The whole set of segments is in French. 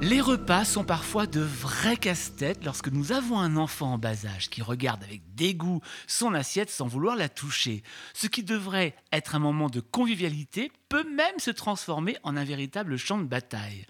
Les repas sont parfois de vrais casse-têtes lorsque nous avons un enfant en bas âge qui regarde avec dégoût son assiette sans vouloir la toucher. Ce qui devrait être un moment de convivialité peut même se transformer en un véritable champ de bataille.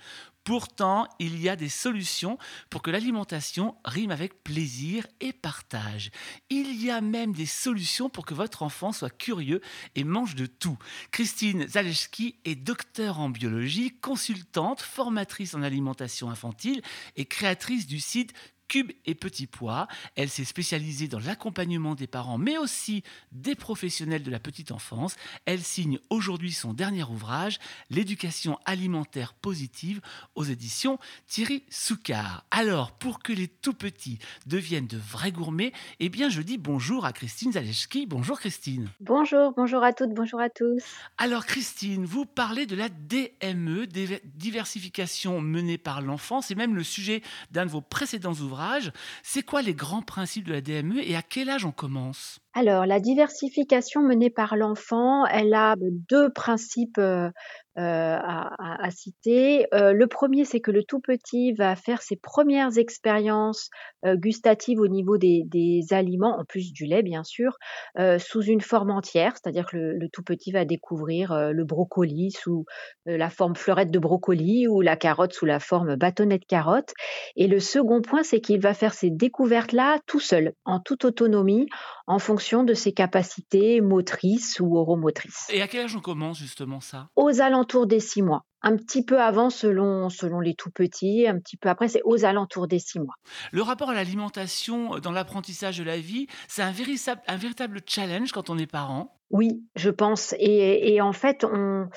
Pourtant, il y a des solutions pour que l'alimentation rime avec plaisir et partage. Il y a même des solutions pour que votre enfant soit curieux et mange de tout. Christine Zaleski est docteur en biologie, consultante, formatrice en alimentation infantile et créatrice du site Cube et Petits Pois. Elle s'est spécialisée dans l'accompagnement des parents, mais aussi des professionnels de la petite enfance. Elle signe aujourd'hui son dernier ouvrage, L'éducation alimentaire positive, aux éditions Thierry Soucard. Alors, pour que les tout petits deviennent de vrais gourmets, eh bien, je dis bonjour à Christine Zaleski. Bonjour Christine. Bonjour, bonjour à toutes, bonjour à tous. Alors Christine, vous parlez de la DME, diversification menée par l'enfant. C'est même le sujet d'un de vos précédents ouvrages c'est quoi les grands principes de la DME et à quel âge on commence? Alors, la diversification menée par l'enfant, elle a deux principes à, citer. Le premier, c'est que le tout petit va faire ses premières expériences gustatives au niveau des, aliments, en plus du lait bien sûr, sous une forme entière, c'est-à-dire que le, tout petit va découvrir le brocoli sous la forme fleurette de brocoli ou la carotte sous la forme bâtonnet de carotte. Et le second point, c'est qu'il va faire ces découvertes-là tout seul, en toute autonomie, en fonction de ses capacités motrices ou oromotrices. Et à quel âge on commence justement ça? Aux alentours des six mois. Un petit peu avant selon, selon les tout petits, un petit peu après, c'est aux alentours des six mois. Le rapport à l'alimentation dans l'apprentissage de la vie, c'est un véritable, un véritable challenge quand on est parent? Oui, je pense. Et, en fait, on,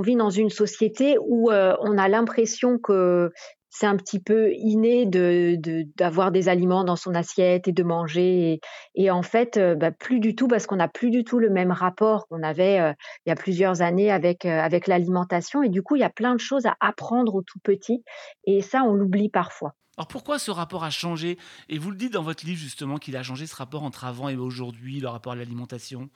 vit dans une société où euh, on a l'impression que c'est un petit peu inné d'avoir des aliments dans son assiette et de manger. Et, en fait, euh, bah, plus du tout, parce qu'on n'a plus du tout le même rapport qu'on avait euh, il y a plusieurs années avec, euh, avec l'alimentation. Et du coup, il y a plein de choses à apprendre au tout petit. Et ça, on l'oublie parfois. Alors pourquoi ce rapport a changé? Et vous le dites dans votre livre justement qu'il a changé ce rapport entre avant et aujourd'hui, le rapport à l'alimentation?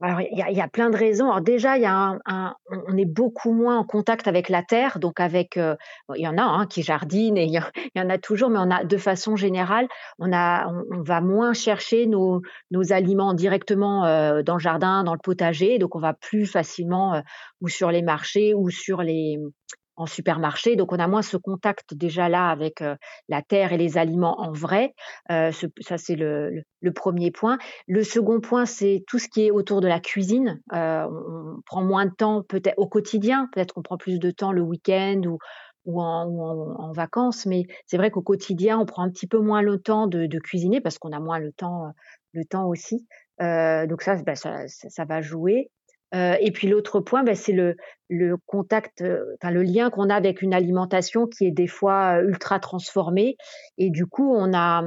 Alors, il y, a, plein de raisons. Alors déjà, il y a un, on est beaucoup moins en contact avec la terre, donc avec, euh, il y en a hein, qui jardinent et il y, en a toujours, mais on a de façon générale, on a, on, va moins chercher nos, nos aliments directement euh, dans le jardin, dans le potager, donc on va plus facilement euh, ou sur les marchés ou sur les en supermarché. Donc, on a moins ce contact déjà là avec la terre et les aliments en vrai. Ça, c'est le, premier point. Le second point, c'est tout ce qui est autour de la cuisine. On, prend moins de temps peut-être au quotidien. Peut-être qu'on prend plus de temps le week-end ou, en, vacances. Mais c'est vrai qu'au quotidien, on prend un petit peu moins le temps de, cuisiner parce qu'on a moins le temps, le temps aussi. donc bah, ça, ça, va jouer. Euh, et puis l'autre point, ben, c'est le, le contact, euh, enfin le lien qu'on a avec une alimentation qui est des fois euh, ultra transformée. Et du coup, on a,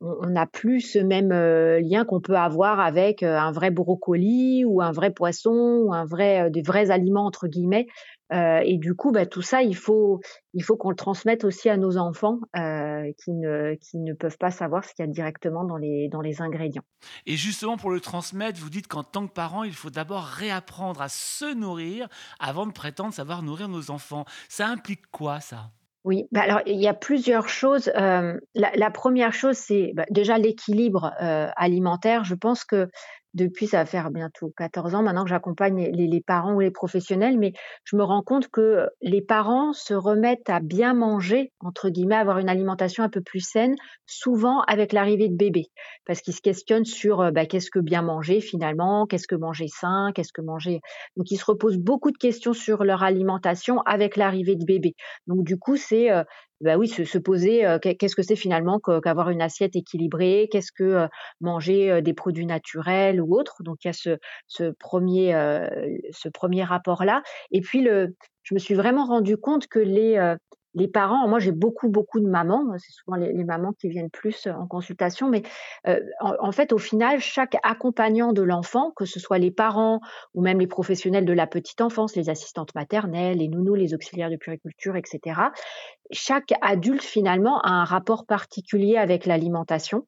on n'a plus ce même lien qu'on peut avoir avec un vrai brocoli ou un vrai poisson ou un vrai des vrais aliments entre guillemets et du coup bah, tout ça il faut il faut qu'on le transmette aussi à nos enfants qui ne qui ne peuvent pas savoir ce qu'il y a directement dans les dans les ingrédients et justement pour le transmettre vous dites qu'en tant que parent il faut d'abord réapprendre à se nourrir avant de prétendre savoir nourrir nos enfants ça implique quoi ça? Oui, bah, alors il y a plusieurs choses. la, première chose, c'est bah, déjà l'équilibre alimentaire. Je pense que depuis, ça va faire bientôt 14 ans maintenant que j'accompagne les, parents ou les professionnels, mais je me rends compte que les parents se remettent à bien manger, entre guillemets, avoir une alimentation un peu plus saine, souvent avec l'arrivée de bébé, parce qu'ils se questionnent sur euh, bah, qu'est-ce que bien manger finalement, qu'est-ce que manger sain, qu'est-ce que manger. Donc ils se reposent beaucoup de questions sur leur alimentation avec l'arrivée de bébé. Donc du coup, c'est euh, bah oui, se, poser qu'est-ce que c'est finalement qu'avoir une assiette équilibrée, qu'est-ce que manger des produits naturels ou autres? Donc il y a ce, premier ce premier rapport là. Et puis le, je me suis vraiment rendu compte que les les parents, moi j'ai beaucoup beaucoup de mamans, c'est souvent les, mamans qui viennent plus en consultation, mais en, fait au final chaque accompagnant de l'enfant, que ce soit les parents ou même les professionnels de la petite enfance, les assistantes maternelles, les nounous, les auxiliaires de puriculture, etc., chaque adulte finalement a un rapport particulier avec l'alimentation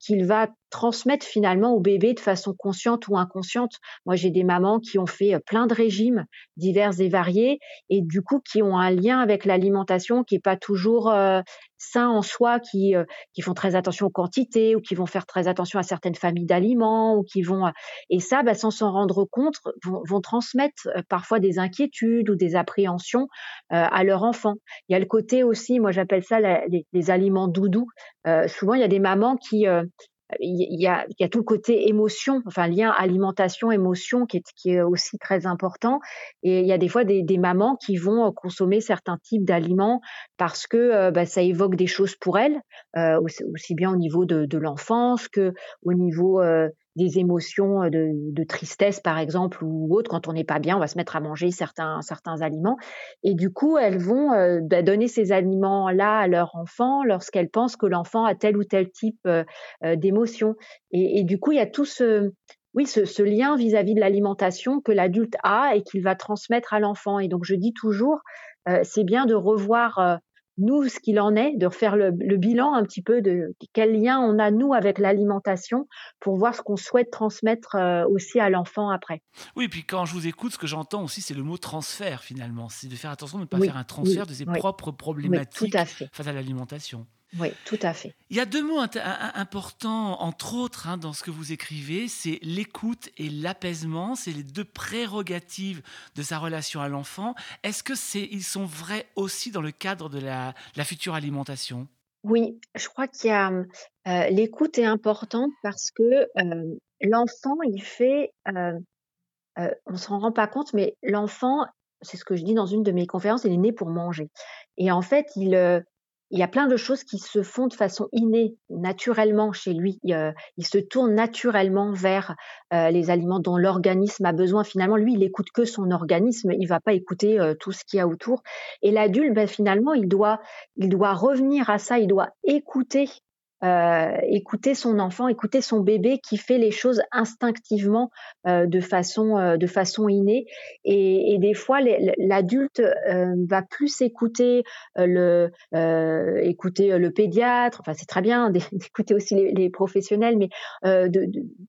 qu'il va transmettre finalement au bébé de façon consciente ou inconsciente. Moi, j'ai des mamans qui ont fait euh, plein de régimes divers et variés et du coup qui ont un lien avec l'alimentation qui est pas toujours euh, sain en soi, qui euh, qui font très attention aux quantités ou qui vont faire très attention à certaines familles d'aliments ou qui vont et ça, bah, sans s'en rendre compte, vont, vont transmettre parfois des inquiétudes ou des appréhensions à leur enfant. Il y a le côté aussi, moi j'appelle ça les, les, aliments doudous. souvent, il y a des mamans qui il y, a, y a tout le côté émotion, enfin lien alimentation-émotion qui est, qui est aussi très important. Et il y a des fois des, des mamans qui vont consommer certains types d'aliments parce que euh, bah, ça évoque des choses pour elles, euh, aussi, aussi, bien au niveau de, de l'enfance que au niveau euh, des émotions de, tristesse, par exemple, ou autre. Quand on n'est pas bien, on va se mettre à manger certains, certains aliments. Et du coup, elles vont bah, donner ces aliments-là à leur enfant lorsqu'elles pensent que l'enfant a tel ou tel type d'émotion. Et, du coup, il y a tout ce, oui, ce, lien vis-à-vis -vis de l'alimentation que l'adulte a et qu'il va transmettre à l'enfant. Et donc, je dis toujours, c'est bien de revoir nous, ce qu'il en est, de refaire le, bilan un petit peu de quel lien on a, nous, avec l'alimentation, pour voir ce qu'on souhaite transmettre euh, aussi à l'enfant après. Oui, puis quand je vous écoute, ce que j'entends aussi, c'est le mot transfert, finalement. C'est de faire attention de ne pas faire un transfert de ses propres problématiques face à l'alimentation. Oui, tout à fait. Il y a deux mots importants, entre autres, hein, dans ce que vous écrivez, c'est l'écoute et l'apaisement. C'est les deux prérogatives de sa relation à l'enfant. Est-ce que c'est, ils sont vrais aussi dans le cadre de la, la future alimentation? Oui, je crois qu'il y a euh, l'écoute est importante parce que euh, l'enfant, il fait, euh, euh on se rend pas compte, mais l'enfant, c'est ce que je dis dans une de mes conférences, il est né pour manger. Et en fait, il il y a plein de choses qui se font de façon innée, naturellement chez lui. Il, il se tourne naturellement vers euh, les aliments dont l'organisme a besoin. Finalement, lui, il écoute que son organisme. Il va pas écouter euh, tout ce qu'il y a autour. Et l'adulte, ben, finalement, il doit, il doit revenir à ça. Il doit écouter euh, écouter son enfant, écouter son bébé qui fait les choses instinctivement euh, de façon euh, de façon innée. Et, des fois, l'adulte va plus écouter le écouter le pédiatre. Enfin, c'est très bien d'écouter aussi les, professionnels, mais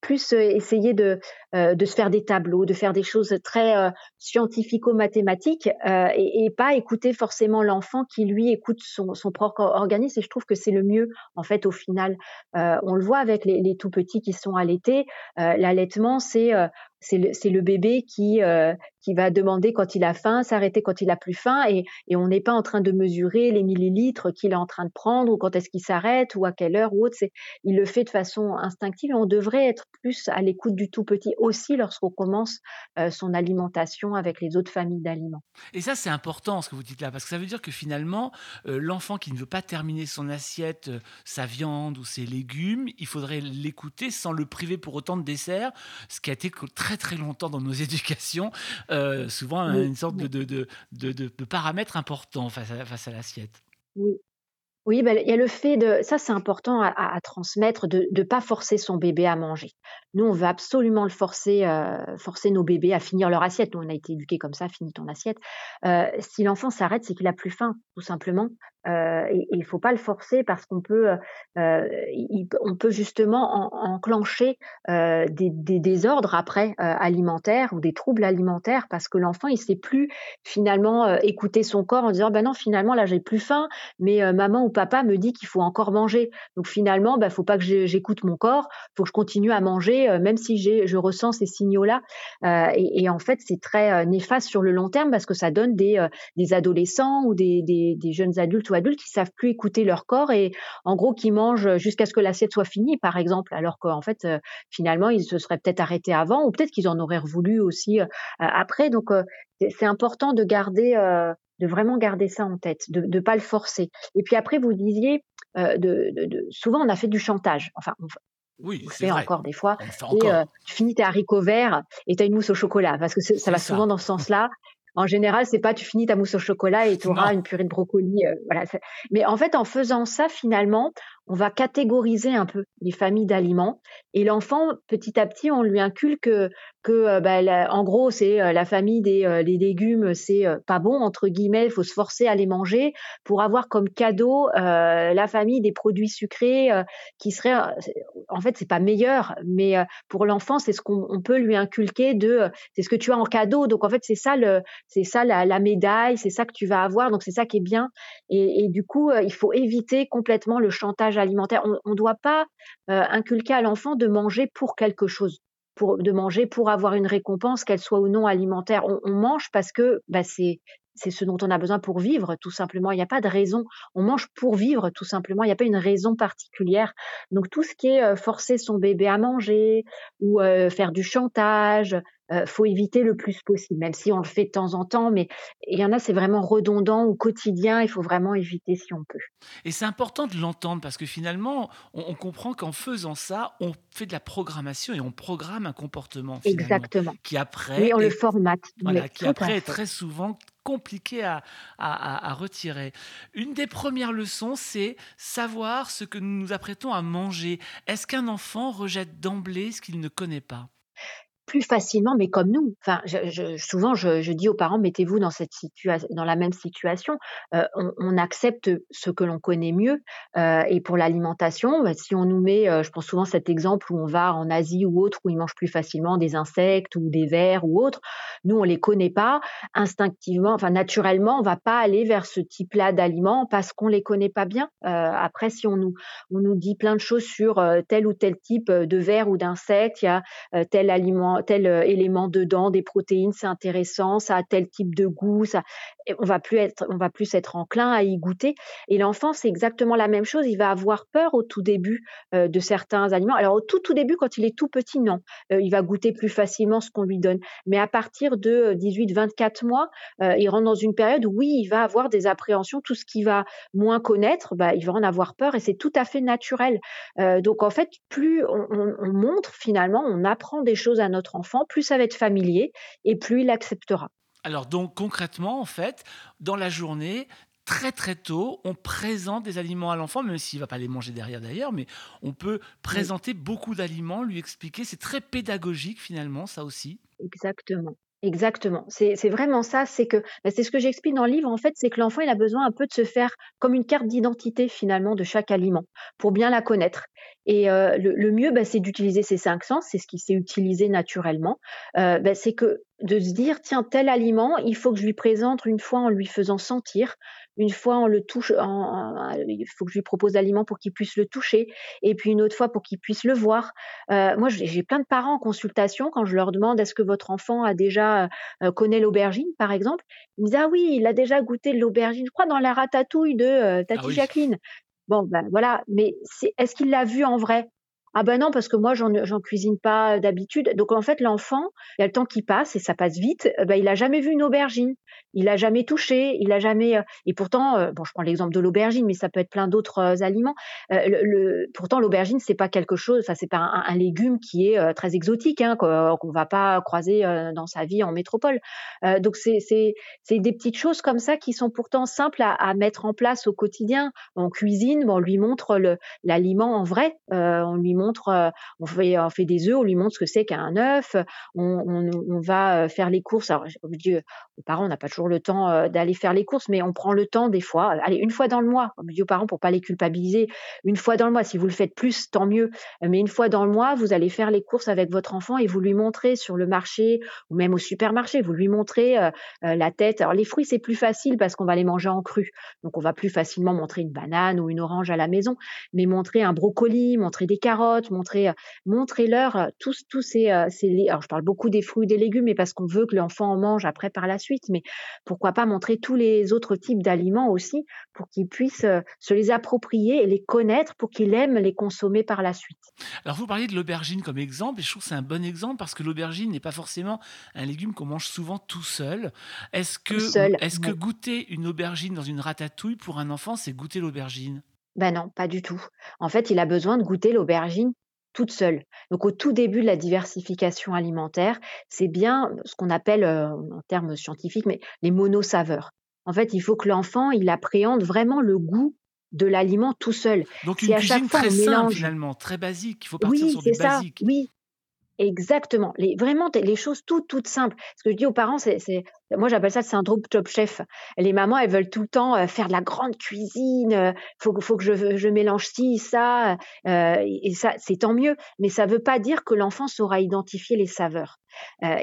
plus essayer de de se faire des tableaux, de faire des choses très scientifico-mathématiques et, et, pas écouter forcément l'enfant qui lui écoute son, son propre organisme. Et je trouve que c'est le mieux en fait au final. Euh, on le voit avec les, tout petits qui sont allaités. Euh, l'allaitement, c'est euh, c'est le, bébé qui, qui va demander quand il a faim, s'arrêter quand il a plus faim, et, on n'est pas en train de mesurer les millilitres qu'il est en train de prendre, ou quand est-ce qu'il s'arrête, ou à quelle heure, ou autre. Il le fait de façon instinctive, on devrait être plus à l'écoute du tout petit aussi lorsqu'on commence euh, son alimentation avec les autres familles d'aliments. Et ça, c'est important ce que vous dites là, parce que ça veut dire que finalement, euh, l'enfant qui ne veut pas terminer son assiette, euh, sa viande ou ses légumes, il faudrait l'écouter sans le priver pour autant de dessert, ce qui a été très très longtemps dans nos éducations, souvent oui, une sorte de, de, de, de, paramètre important face à, face à l'assiette. Oui, oui, ben, il y a le fait de, ça c'est important à, transmettre, de ne pas forcer son bébé à manger. Nous, on veut absolument le forcer, euh, forcer nos bébés à finir leur assiette. Nous, on a été éduqués comme ça, finis ton assiette. Euh, si l'enfant s'arrête, c'est qu'il a plus faim, tout simplement. Euh, et il faut pas le forcer parce qu'on peut, peut justement en, enclencher des, désordres après alimentaires ou des troubles alimentaires parce que l'enfant il sait plus finalement écouter son corps en disant ben non finalement là j'ai plus faim mais maman ou papa me dit qu'il faut encore manger. Donc finalement ben faut pas que j'écoute mon corps. Faut que je continue à manger même si je ressens ces signaux là et, en fait c'est très néfaste sur le long terme parce que ça donne des, des adolescents ou des, des, jeunes adultes ou adultes qui savent plus écouter leur corps et en gros qui mangent jusqu'à ce que l'assiette soit finie, par exemple, alors qu'en fait, euh, finalement, ils se seraient peut-être arrêtés avant ou peut-être qu'ils en auraient voulu aussi euh, après. Donc, euh, c'est important de garder, de vraiment garder ça en tête, de ne pas le forcer. Et puis après, vous disiez, de, de, de, souvent on a fait du chantage. Enfin, on, oui, c'est fait encore des fois. Et euh, tu finis tes haricots verts et tu as une mousse au chocolat parce que ça va ça. souvent dans ce sens-là. En général, c'est pas tu finis ta mousse au chocolat et tu auras une purée de brocoli. Euh, voilà. Mais en fait, en faisant ça, finalement, on va catégoriser un peu les familles d'aliments et l'enfant, petit à petit, on lui inculque que, euh, bah, en gros, c'est euh, la famille des euh, légumes, c'est pas bon entre guillemets, il faut se forcer à les manger pour avoir comme cadeau la famille des produits sucrés qui serait, en fait, c'est pas meilleur, mais pour l'enfant, c'est ce qu'on peut lui inculquer de, c'est ce que tu as en cadeau, donc en fait, c'est ça le, c'est ça la, médaille, c'est ça que tu vas avoir, donc c'est ça qui est bien, et du coup, il faut éviter complètement le chantage alimentaire. On ne doit pas inculquer à l'enfant de manger pour quelque chose pour, de manger pour avoir une récompense, qu'elle soit ou non alimentaire. On, mange parce que bah, c'est c'est ce dont on a besoin pour vivre, tout simplement. Il n'y a pas de raison. On mange pour vivre, tout simplement. Il n'y a pas une raison particulière. Donc tout ce qui est euh, forcer son bébé à manger ou euh, faire du chantage, euh, faut éviter le plus possible, même si on le fait de temps en temps, mais il y en a, c'est vraiment redondant au quotidien, il faut vraiment éviter si on peut. Et c'est important de l'entendre parce que finalement, on, comprend qu'en faisant ça, on fait de la programmation et on programme un comportement Exactement. qui après, oui, on le formate. Voilà, qui après est très souvent compliqué à, retirer. Une des premières leçons, c'est savoir ce que nous nous apprêtons à manger. Est-ce qu'un enfant rejette d'emblée ce qu'il ne connaît pas? Plus facilement, mais comme nous. Enfin, souvent, je, dis aux parents, mettez-vous dans cette situation, dans la même situation. Euh, on, accepte ce que l'on connaît mieux. Euh, et pour l'alimentation, bah, si on nous met, euh, je pense souvent cet exemple où on va en Asie ou autre, où ils mangent plus facilement des insectes ou des vers ou autres. Nous, on les connaît pas instinctivement, enfin naturellement, on va pas aller vers ce type-là d'aliments parce qu'on les connaît pas bien. après, si on nous, on nous dit plein de choses sur tel ou tel type de vers ou d'insectes, il y a tel aliment tel euh, élément dedans, des protéines, c'est intéressant, ça a tel type de goût, ça, on va plus être, on va plus être enclin à y goûter. Et l'enfant, c'est exactement la même chose. Il va avoir peur au tout début euh, de certains aliments. Alors au tout tout début, quand il est tout petit, non, euh, il va goûter plus facilement ce qu'on lui donne. Mais à partir de 18-24 mois, il rentre dans une période où oui, il va avoir des appréhensions. Tout ce qu'il va moins connaître, bah, il va en avoir peur, et c'est tout à fait naturel. donc en fait, plus on, on montre finalement, on apprend des choses à notre enfant, plus ça va être familier et plus il acceptera. Alors donc concrètement, en fait, dans la journée, très très tôt, on présente des aliments à l'enfant, même s'il ne va pas les manger derrière d'ailleurs, mais on peut présenter beaucoup d'aliments, lui expliquer. C'est très pédagogique finalement, ça aussi. Exactement. Exactement. C'est vraiment ça, c'est que bah, c'est ce que j'explique dans le livre, en fait, c'est que l'enfant, il a besoin un peu de se faire comme une carte d'identité finalement de chaque aliment pour bien la connaître. Et euh, le, mieux, bah, c'est d'utiliser ces cinq sens, c'est ce qui s'est utilisé naturellement. Euh, bah, c'est que de se dire, tiens, tel aliment, il faut que je lui présente une fois en lui faisant sentir, une fois on le touche, il faut que je lui propose l'aliment pour qu'il puisse le toucher, et puis une autre fois pour qu'il puisse le voir. Euh, moi, j'ai plein de parents en consultation quand je leur demande est-ce que votre enfant a déjà euh, connaît l'aubergine, par exemple. Ils me disent ah oui, il a déjà goûté l'aubergine, je crois dans la ratatouille de euh, Tati ah Jacqueline. Bon, ben voilà, mais est-ce qu'il l'a vu en vrai? Ah ben non, parce que moi, j'en cuisine pas d'habitude. Donc en fait, l'enfant, il y a le temps qui passe et ça passe vite. Ben, il a jamais vu une aubergine, il a jamais touché, il a jamais. Euh, et pourtant, euh, bon, je prends l'exemple de l'aubergine, mais ça peut être plein d'autres euh, aliments. pourtant, l'aubergine, c'est pas quelque chose. Ça, c'est pas un, légume qui est très exotique, hein, qu'on va pas croiser dans sa vie en métropole. donc c'est des petites choses comme ça qui sont pourtant simples à, mettre en place au quotidien. En cuisine, on lui montre l'aliment en vrai, on lui euh, on fait, on des œufs, on lui montre ce que c'est qu'un œuf, on, va euh, faire les courses. Alors, Dieu, aux parents, on n'a pas toujours le temps euh, d'aller faire les courses, mais on prend le temps des fois. Allez, une fois dans le mois, comme je aux parents pour pas les culpabiliser, une fois dans le mois. Si vous le faites plus, tant mieux. Mais une fois dans le mois, vous allez faire les courses avec votre enfant et vous lui montrez sur le marché ou même au supermarché, vous lui montrez la tête. Alors les fruits, c'est plus facile parce qu'on va les manger en cru. Donc on va plus facilement montrer une banane ou une orange à la maison, mais montrer un brocoli, montrer des carottes montrer, euh, montrez-leur euh, tous, tous ces, ces, alors je parle beaucoup des fruits des légumes, mais parce qu'on veut que l'enfant en mange après par la suite, mais pourquoi pas montrer tous les autres types d'aliments aussi pour qu'ils puissent se les approprier et les connaître pour qu'il aime les consommer par la suite. Alors vous parliez de l'aubergine comme exemple, et je trouve que c'est un bon exemple parce que l'aubergine n'est pas forcément un légume qu'on mange souvent tout seul. Est-ce que, est-ce que goûter une aubergine dans une ratatouille pour un enfant, c'est goûter l'aubergine? Ben non, pas du tout. En fait, il a besoin de goûter l'aubergine toute seule. Donc au tout début de la diversification alimentaire, c'est bien ce qu'on appelle euh, en termes scientifiques mais les monosaveurs. En fait, il faut que l'enfant, il appréhende vraiment le goût de l'aliment tout seul. Donc Si une à chaque cuisine fois très simple mélange finalement, très basique. Il faut partir oui, sur du c'est ça, basique. oui. Exactement, les vraiment les choses toutes, toutes simples. Ce que je dis aux parents, c'est moi j'appelle ça le syndrome Top Chef. Les mamans, elles veulent tout le temps, heu, faire de la grande cuisine, heu, faut que faut que je mélange ci, ça, heu et ça, c'est tant mieux, mais ça veut pas dire que l'enfant saura identifier les saveurs.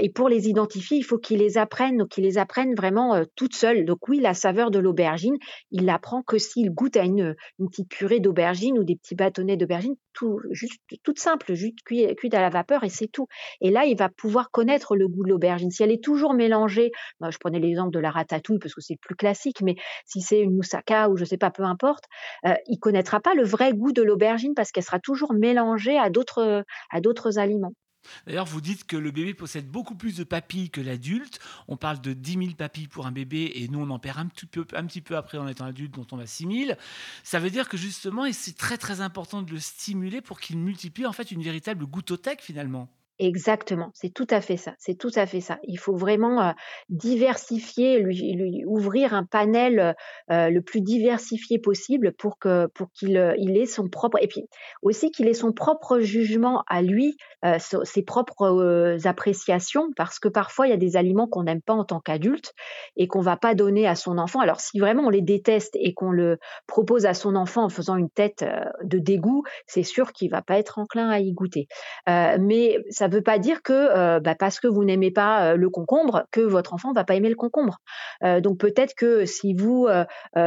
Et pour les identifier, il faut qu'il les apprenne, qu'il les apprenne vraiment, heu, toute seule. Donc oui, la saveur de l'aubergine, il l'apprend que s'il goûte à une, petite purée d'aubergine ou des petits bâtonnets d'aubergine, tout juste toute simple, juste cuit cuite à la vapeur et c'est tout. Et là, il va pouvoir connaître le goût de l'aubergine. Si elle est toujours mélangée, bah, je prenais l'exemple de la ratatouille parce que c'est plus classique, mais si c'est une moussaka ou je sais pas, peu importe, heu, il connaîtra pas le vrai goût de l'aubergine parce qu'elle sera toujours mélangée à d'autres, d'autres aliments. D'ailleurs, vous dites que le bébé possède beaucoup plus de papilles que l'adulte. On parle de dix mille papilles pour un bébé et nous, on en perd un petit peu, après en étant adulte, dont on a six mille. Ça veut dire que justement, et c'est très très important de le stimuler pour qu'il multiplie en fait une véritable goutothèque finalement. Exactement, c'est tout à fait ça, c'est tout à fait ça. Il faut vraiment, heu, diversifier, lui ouvrir un panel, heu, le plus diversifié possible pour que pour qu'il, il ait son propre et puis aussi qu'il ait son propre jugement à lui, ses propres, appréciations parce que parfois il y a des aliments qu'on n'aime pas en tant qu'adulte et qu'on va pas donner à son enfant. Alors si vraiment on les déteste et qu'on le propose à son enfant en faisant une tête, de dégoût, c'est sûr qu'il va pas être enclin à y goûter. Mais ça ne veut pas dire que, heu, bah, parce que vous n'aimez pas, heu, le concombre, que votre enfant va pas aimer le concombre. Heu, donc peut-être que si vous,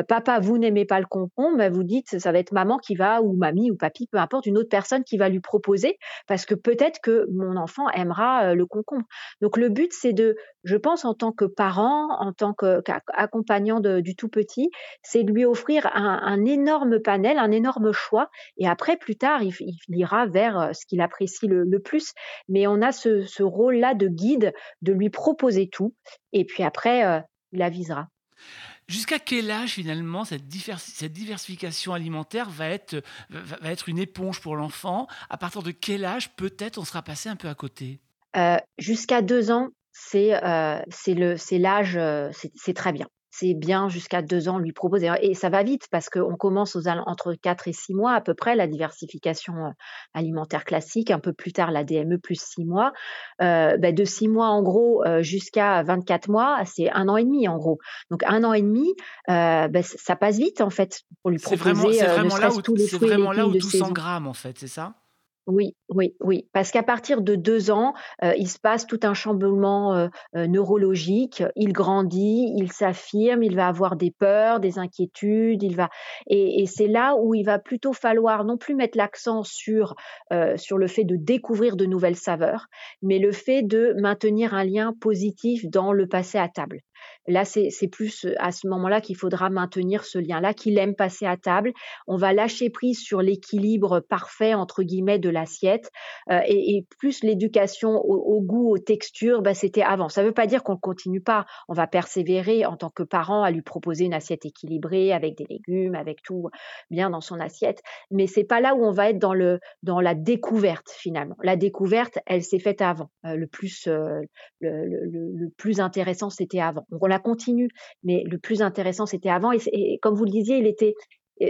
papa, vous n'aimez pas le concombre, bah, vous dites: «Ça va être maman qui va» ou mamie ou papy, peu importe, une autre personne qui va lui proposer parce que peut-être que mon enfant aimera, le concombre. Donc le but, c'est de je pense en tant que parent, en tant qu'accompagnant du tout petit, c'est de lui offrir un énorme panel, un énorme choix et après plus tard, il ira vers, ce qu'il apprécie le plus. Mais on a ce ce rôle-là de guide, de lui proposer tout et puis après, heu, il avisera. Jusqu'à quel âge finalement cette, diversi- cette diversification alimentaire va être, va va être une éponge pour l'enfant? À partir de quel âge peut-être on sera passé un peu à côté? Heu, jusqu'à 2 ans, c'est, c'est l'âge, c'est très bien. C'est bien jusqu'à 2 ans, lui proposer et ça va vite parce qu'on commence aux entre 4 et 6 mois à peu près la diversification, heu, alimentaire classique, un peu plus tard la DME plus 6 mois. Heu, bah, de 6 mois en gros, heu, jusqu'à 24 mois, c'est un an et demi en gros. Donc un an et demi, bah, ça passe vite en fait pour lui vraiment, proposer, c'est ne vraiment là où, tous les c'est fruits et vraiment là où tout s'engramme en fait, c'est ça? Oui, oui, oui, parce qu'à partir de 2 ans, heu, il se passe tout un chamboulement, heu heu, neurologique. Il grandit, il s'affirme, il va avoir des peurs, des inquiétudes, il va et et c'est là où il va plutôt falloir non plus mettre l'accent sur, sur le fait de découvrir de nouvelles saveurs, mais le fait de maintenir un lien positif dans le passé à table. Là, c'est plus, heu, à ce moment-là qu'il faudra maintenir ce lien-là, qu'il aime passer à table. On va lâcher prise sur «l'équilibre parfait» entre guillemets de l'assiette, heu et plus l'éducation au goût, aux textures, bah, c'était avant. Ça ne veut pas dire qu'on ne continue pas. On va persévérer en tant que parents à lui proposer une assiette équilibrée avec des légumes, avec tout bien dans son assiette, mais c'est pas là où on va être dans le dans la découverte finalement. La découverte, elle s'est faite avant, heu, le plus, le plus intéressant, c'était avant. On la continue, mais le plus intéressant, c'était avant et comme vous le disiez, il était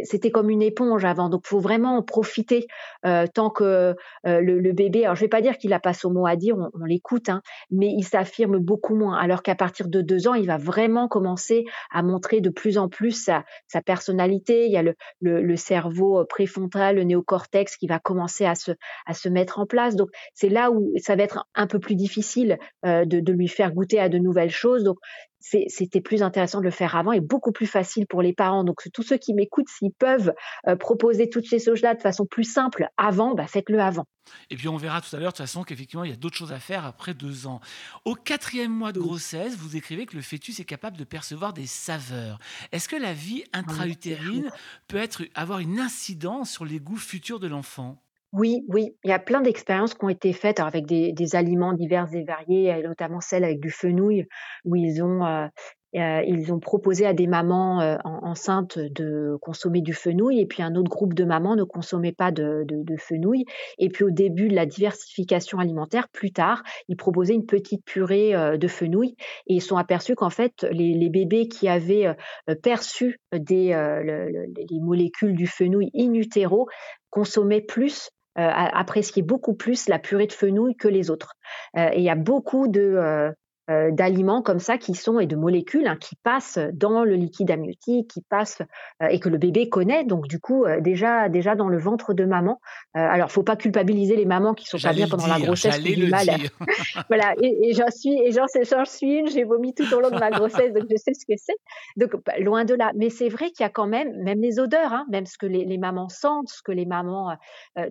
c'était comme une éponge avant, donc faut vraiment en profiter, heu, tant que, heu, le bébé alors je vais pas dire qu'il a pas son mot à dire, on l'écoute, hein, mais il s'affirme beaucoup moins. Alors qu'à partir de 2 ans, il va vraiment commencer à montrer de plus en plus sa personnalité. Il y a le cerveau, heu, préfrontal, le néocortex qui va commencer à se mettre en place, donc c'est là où ça va être un peu plus difficile, de de lui faire goûter à de nouvelles choses, donc c'était plus intéressant de le faire avant et beaucoup plus facile pour les parents. Donc tous ceux qui m'écoutent, s'ils peuvent, heu, proposer toutes ces choses-là de façon plus simple avant, bah, faites-le avant. Et puis on verra tout à l'heure de toute façon qu'effectivement il y a d'autres choses à faire après deux ans. Au quatrième mois de grossesse, vous écrivez que le fœtus est capable de percevoir des saveurs. Est-ce que la vie ah intra-utérine peut être, avoir une incidence sur les goûts futurs de l'enfant? Oui, oui, il y a plein d'expériences qui ont été faites avec des aliments divers et variés notamment celles avec du fenouil où ils ont, heu ils ont proposé à des mamans enceintes de consommer du fenouil et puis un autre groupe de mamans ne consommait pas de, de, fenouil. Et puis au début de la diversification alimentaire, plus tard, ils proposaient une petite purée de fenouil et ils sont aperçus qu'en fait les, bébés qui avaient perçu des, les molécules du fenouil in utero consommaient plus euh, appréciaient beaucoup plus la purée de fenouil que les autres. Euh, et il y a beaucoup de, euh, d'aliments comme ça qui sont et de molécules hein, qui passent dans le liquide amniotique, qui passent euh, et que le bébé connaît. Donc du coup euh, déjà déjà dans le ventre de maman. alors faut pas culpabiliser les mamans qui sont pas bien pendant la grossesse ou du mal. voilà et, j'en suis et j'en suis une. J'ai vomi tout au long de ma grossesse donc je sais ce que c'est. Donc bah, loin de là. Mais c'est vrai qu'il y a quand même même les odeurs, hein, même ce que les, mamans sentent, ce que les mamans.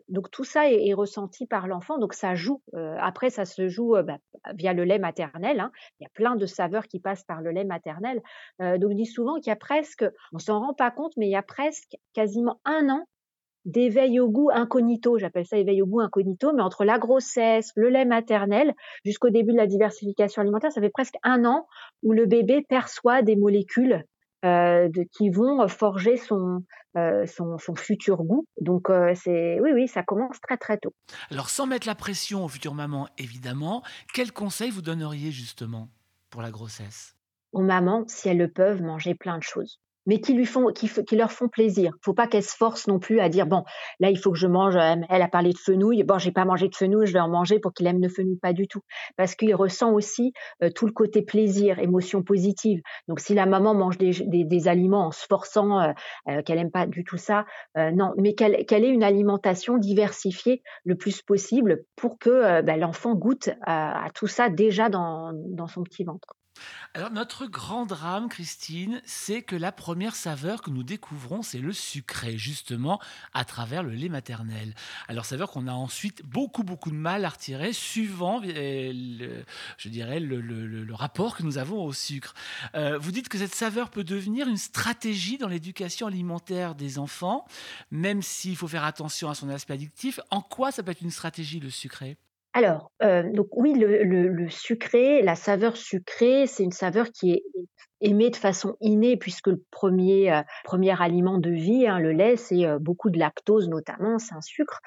donc tout ça est, ressenti par l'enfant. Donc ça joue. après ça se joue bah, via le lait maternel. Hein, il y a plein de saveurs qui passent par le lait maternel. Euh, donc, je dis souvent qu'il y a presque, on s'en rend pas compte, mais il y a presque quasiment un an d'éveil au goût incognito. J'appelle ça éveil au goût incognito, mais entre la grossesse, le lait maternel, jusqu'au début de la diversification alimentaire, ça fait presque un an où le bébé perçoit des molécules euh, qui vont forger son, euh, son, futur goût. Donc euh, c'est oui oui ça commence très très tôt. Alors sans mettre la pression aux futures mamans évidemment, quels conseils vous donneriez justement pour la grossesse? Aux mamans, si elles le peuvent, manger plein de choses mais qui lui font, qui, qui leur font plaisir. Faut pas qu'elle se force non plus à dire bon, là il faut que je mange. Euh, elle a parlé de fenouil. Bon, j'ai pas mangé de fenouil, je vais en manger pour qu'il aime le fenouil, pas du tout, parce qu'il ressent aussi euh, tout le côté plaisir, émotion positive. Donc si la maman mange des, aliments en se forçant, euh, qu'elle aime pas du tout ça, non, mais qu'elle ait une alimentation diversifiée le plus possible pour que bah, l'enfant goûte à, tout ça déjà dans son petit ventre. Alors notre grand drame, Christine, c'est que la première saveur que nous découvrons, c'est le sucré, justement, à travers le lait maternel. Alors saveur qu'on a ensuite beaucoup, beaucoup de mal à retirer, suivant, euh, je dirais, le, rapport que nous avons au sucre. Euh, vous dites que cette saveur peut devenir une stratégie dans l'éducation alimentaire des enfants, même s'il faut faire attention à son aspect addictif. En quoi ça peut être une stratégie, le sucré? Alors, euh, donc oui, le sucré, la saveur sucrée, c'est une saveur qui est aimée de façon innée puisque le premier, euh, premier aliment de vie, hein, le lait, c'est, euh, beaucoup de lactose notamment, c'est un sucre.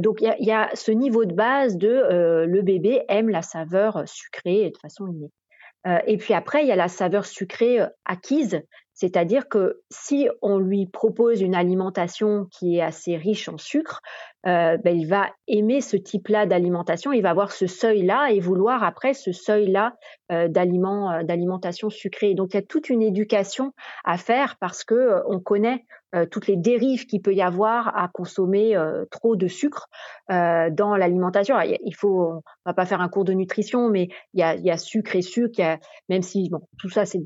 donc il y a ce niveau de base de, le bébé aime la saveur, sucrée de façon innée. et puis après, il y a la saveur sucrée, acquise, c'est-à-dire que si on lui propose une alimentation qui est assez riche en sucre, euh, ben, il va aimer ce type-là d'alimentation, il va avoir ce seuil-là et vouloir après ce seuil-là euh, euh, d'alimentation sucrée. Donc il y a toute une éducation à faire parce que on connaît toutes les dérives qu'il peut y avoir à consommer trop de sucre dans l'alimentation. Il faut, on va pas faire un cours de nutrition, mais il y a, sucre et sucre. même si tout ça c'est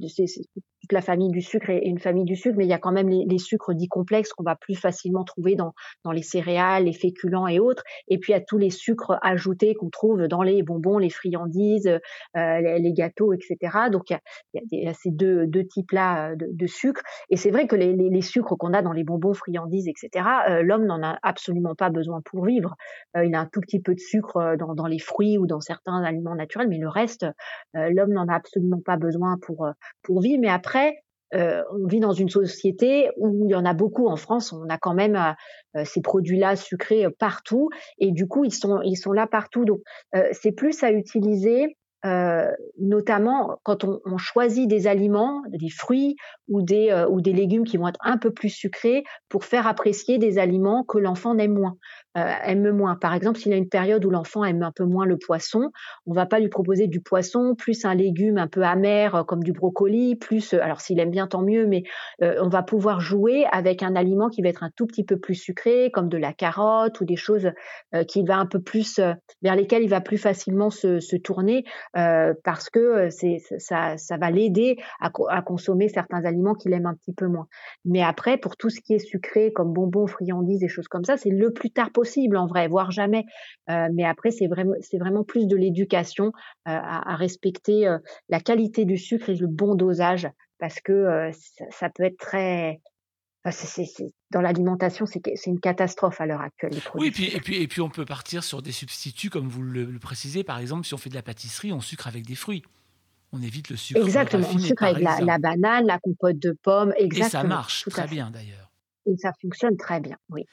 toute la famille du sucre et une famille du sucre, mais il y a quand même les, sucres dits complexes qu'on va plus facilement trouver dans, dans les céréales, les féculents et autres. Et puis, a tous les sucres ajoutés qu'on trouve dans les bonbons, les friandises, euh, les, gâteaux, etc. Donc, il y a, ces deux, types-là euh, de, de sucre. Et c'est vrai que les, sucres qu'on a dans les bonbons, friandises, etc., euh, l'homme n'en a absolument pas besoin pour vivre. Il a un tout petit peu de sucre dans, dans les fruits ou dans certains aliments naturels, mais le reste, l'homme n'en a absolument pas besoin pour, pour vivre. Mais après, euh, on vit dans une société où il y en a beaucoup en France. On a quand même euh, euh, ces produits-là sucrés partout, et du coup ils sont ils sont là partout. Donc c'est plus à utiliser notamment quand on, choisit des aliments, des fruits ou des, ou des légumes qui vont être un peu plus sucrés pour faire apprécier des aliments que l'enfant aime moins. Euh, aime moins. Par exemple, s'il a une période où l'enfant aime un peu moins le poisson, on va pas lui proposer du poisson plus un légume un peu amer euh, comme du brocoli, plus alors s'il aime bien tant mieux, mais on va pouvoir jouer avec un aliment qui va être un tout petit peu plus sucré comme de la carotte ou des choses qui va un peu plus vers lesquelles il va plus facilement se, tourner euh, parce que euh, ça va l'aider à, à, consommer certains aliments qu'il aime un petit peu moins. Mais après, pour tout ce qui est sucré, comme bonbons, friandises et choses comme ça, c'est le plus tard possible en vrai, voire jamais. Euh, mais après, c'est vraiment, c'est vraiment plus de l'éducation euh, à, à, respecter euh, la qualité du sucre et le bon dosage, parce que ça, ça peut être très dans l'alimentation, c'est, une catastrophe à l'heure actuelle. oui, et puis, et, puis, et puis on peut partir sur des substituts, comme vous le, précisez. Par exemple, si on fait de la pâtisserie, on sucre avec des fruits. On évite le sucre Exactement, on sucre avec la banane, la compote de pommes, Et ça exactement, marche très bien d'ailleurs. et ça fonctionne très bien, oui.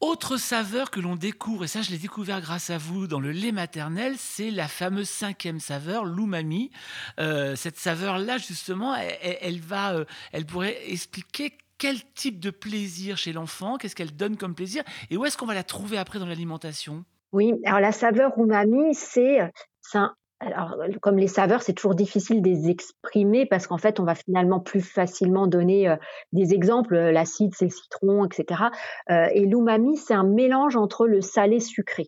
Autre saveur que l'on découvre, et ça je l'ai découvert grâce à vous dans le lait maternel, c'est la fameuse cinquième saveur, l'umami. Heu, cette saveur-là justement, elle va, heu, elle pourrait expliquer quel type de plaisir chez l'enfant? Qu'est-ce qu'elle donne comme plaisir? Et où est-ce qu'on va la trouver après dans l'alimentation? Oui, alors la saveur umami, c'est, c'est un alors, heu, comme les saveurs, c'est toujours difficile de les exprimer parce qu'en fait, on va finalement plus facilement donner, heu, des exemples, heu, l'acide, c'est citron et cetera, heu et l'umami, c'est un mélange entre le salé sucré.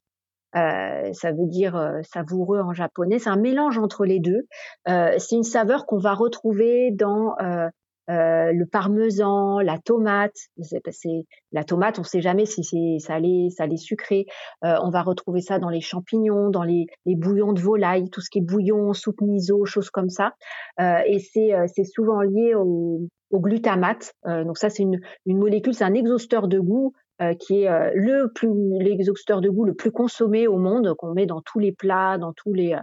Heu, ça veut dire, savoureux en japonais, c'est un mélange entre les 2. Heu, c'est une saveur qu'on va retrouver dans, heu, le parmesan, la tomate, c'est la tomate, on sait jamais si c'est salé salé sucré. Heu, on va retrouver ça dans les champignons, dans les les bouillons de volaille, tout ce qui est bouillon, soupe miso, choses comme ça. Heu et c'est, c'est souvent lié au au glutamate. Heu, donc ça, c'est une une molécule, c'est un exhausteur de goût, heu, qui est, heu, le plus l'exhausteur de goût le plus consommé au monde, qu'on met dans tous les plats, dans tous les, heu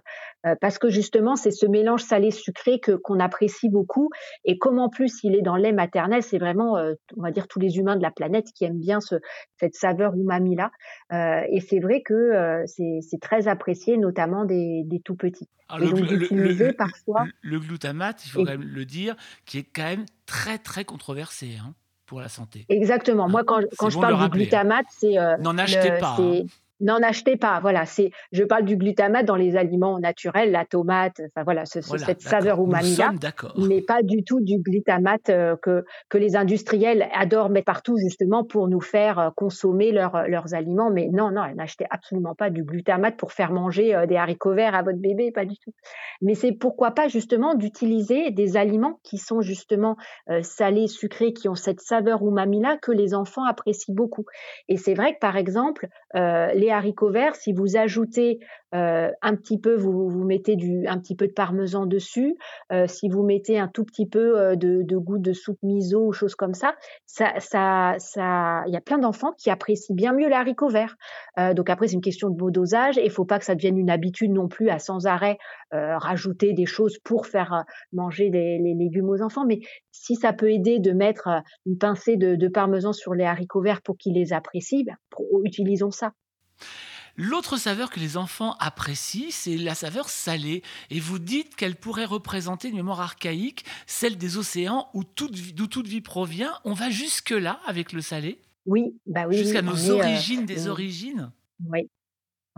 heu, parce que justement, c'est ce mélange salé-sucré que qu'on apprécie beaucoup. Et comme en plus il est dans le lait maternel, c'est vraiment, on va dire tous les humains de la planète qui aiment bien ce cette saveur umami-là. Heu et c'est vrai que, c'est très apprécié, notamment des des tout petits. Alors et le donc le parfois le le glutamate, il faut et quand même le dire, qui est quand même très, très controversé, hein, pour la santé, Exactement. Moi, quand je quand je bon parle du glutamate, c'est, heu, N'en achetez le pas, hein. N'en achetez pas, voilà, c'est je parle du glutamate dans les aliments naturels, la tomate, enfin voilà, ce ce Voilà, cette saveur sommes d'accord. mais pas du tout du glutamate, heu, que que les industriels adorent mettre partout justement pour nous faire, heu, consommer leurs, leurs aliments. Mais non, non, n'achetez absolument pas du glutamate pour faire manger, des haricots verts à votre bébé, pas du tout. Mais c'est pourquoi pas justement d'utiliser des aliments qui sont justement, salés, sucrés, qui ont cette saveur umami-là que les enfants apprécient beaucoup. Et c'est vrai que par exemple, heu, les haricots verts, si vous ajoutez, heu, un petit peu, vous mettez un petit peu de parmesan dessus, heu, si vous mettez un tout petit peu, heu, de de gouttes de soupe miso ou choses comme ça, ça ça ça il y a plein d'enfants qui apprécient bien mieux les haricots verts. Donc après c'est une question de bon dosage et il faut pas que ça devienne une habitude non plus à sans arrêt, rajouter des choses pour faire, manger les légumes aux enfants. Mais si ça peut aider de mettre, une pincée de parmesan sur les haricots verts pour qu'ils les apprécient, ben, utilisons ça. L'autre saveur que les enfants apprécient, c'est la saveur salée et vous dites qu'elle pourrait représenter une mémoire archaïque, celle des océans où toute d'où toute vie provient. On va jusque-là avec le salé? Oui, bah, oui, Jusqu'à oui, nos heu, origines des origines? oui.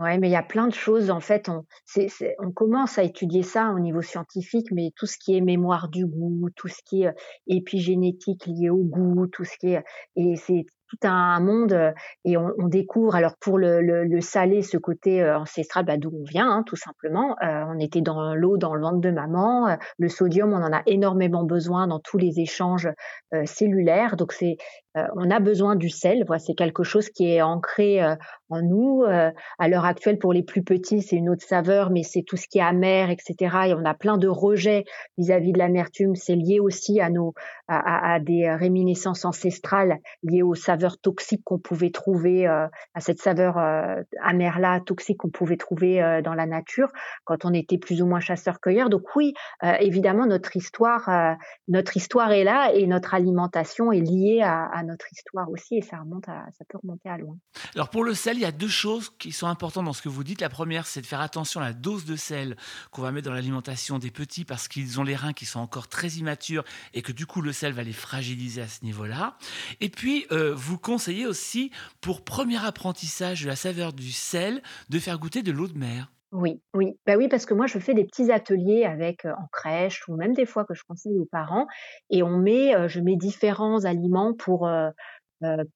Ouais, mais il y a plein de choses en fait, on c'est c'est on commence à étudier ça au niveau scientifique, mais tout ce qui est mémoire du goût, tout ce qui est, heu, épigénétique lié au goût, tout ce qui est et c'est tout un monde, heu et on on découvre alors pour le le le salé, ce côté, heu, ancestral, bah, d'où on vient, hein, tout simplement. Heu, on était dans l'eau dans le ventre de maman, heu, le sodium, on en a énormément besoin dans tous les échanges, heu, cellulaires, donc c'est, heu, on a besoin du sel, voilà, c'est quelque chose qui est ancré, heu, en nous, heu à l'heure actuelle, pour les plus petits, c'est une autre saveur, mais c'est tout ce qui est amer, et cetera et on a plein de rejets vis-à-vis de l'amertume. C'est lié aussi à nos à des réminiscences ancestrales liées aux saveurs toxiques qu'on pouvait trouver, à cette saveur, heu, amère-là, toxique qu'on pouvait trouver, dans la nature quand on était plus ou moins chasseurs-cueilleurs. Donc oui, évidemment, notre histoire, notre histoire est là et notre alimentation est liée à notre histoire aussi et ça remonte à ça peut remonter à loin. Alors pour le sel, il y a 2 choses qui sont importantes dans ce que vous dites. La première, c'est de faire attention à la dose de sel qu'on va mettre dans l'alimentation des petits parce qu'ils ont les reins qui sont encore très immatures et que du coup le sel va les fragiliser à ce niveau-là. Et puis, heu, vous conseillez aussi pour premier apprentissage de la saveur du sel, de faire goûter de l'eau de mer. Oui, oui. Bah, oui, parce que moi, je fais des petits ateliers avec, en crèche ou même des fois que je conseille aux parents et on met, je mets différents aliments pour,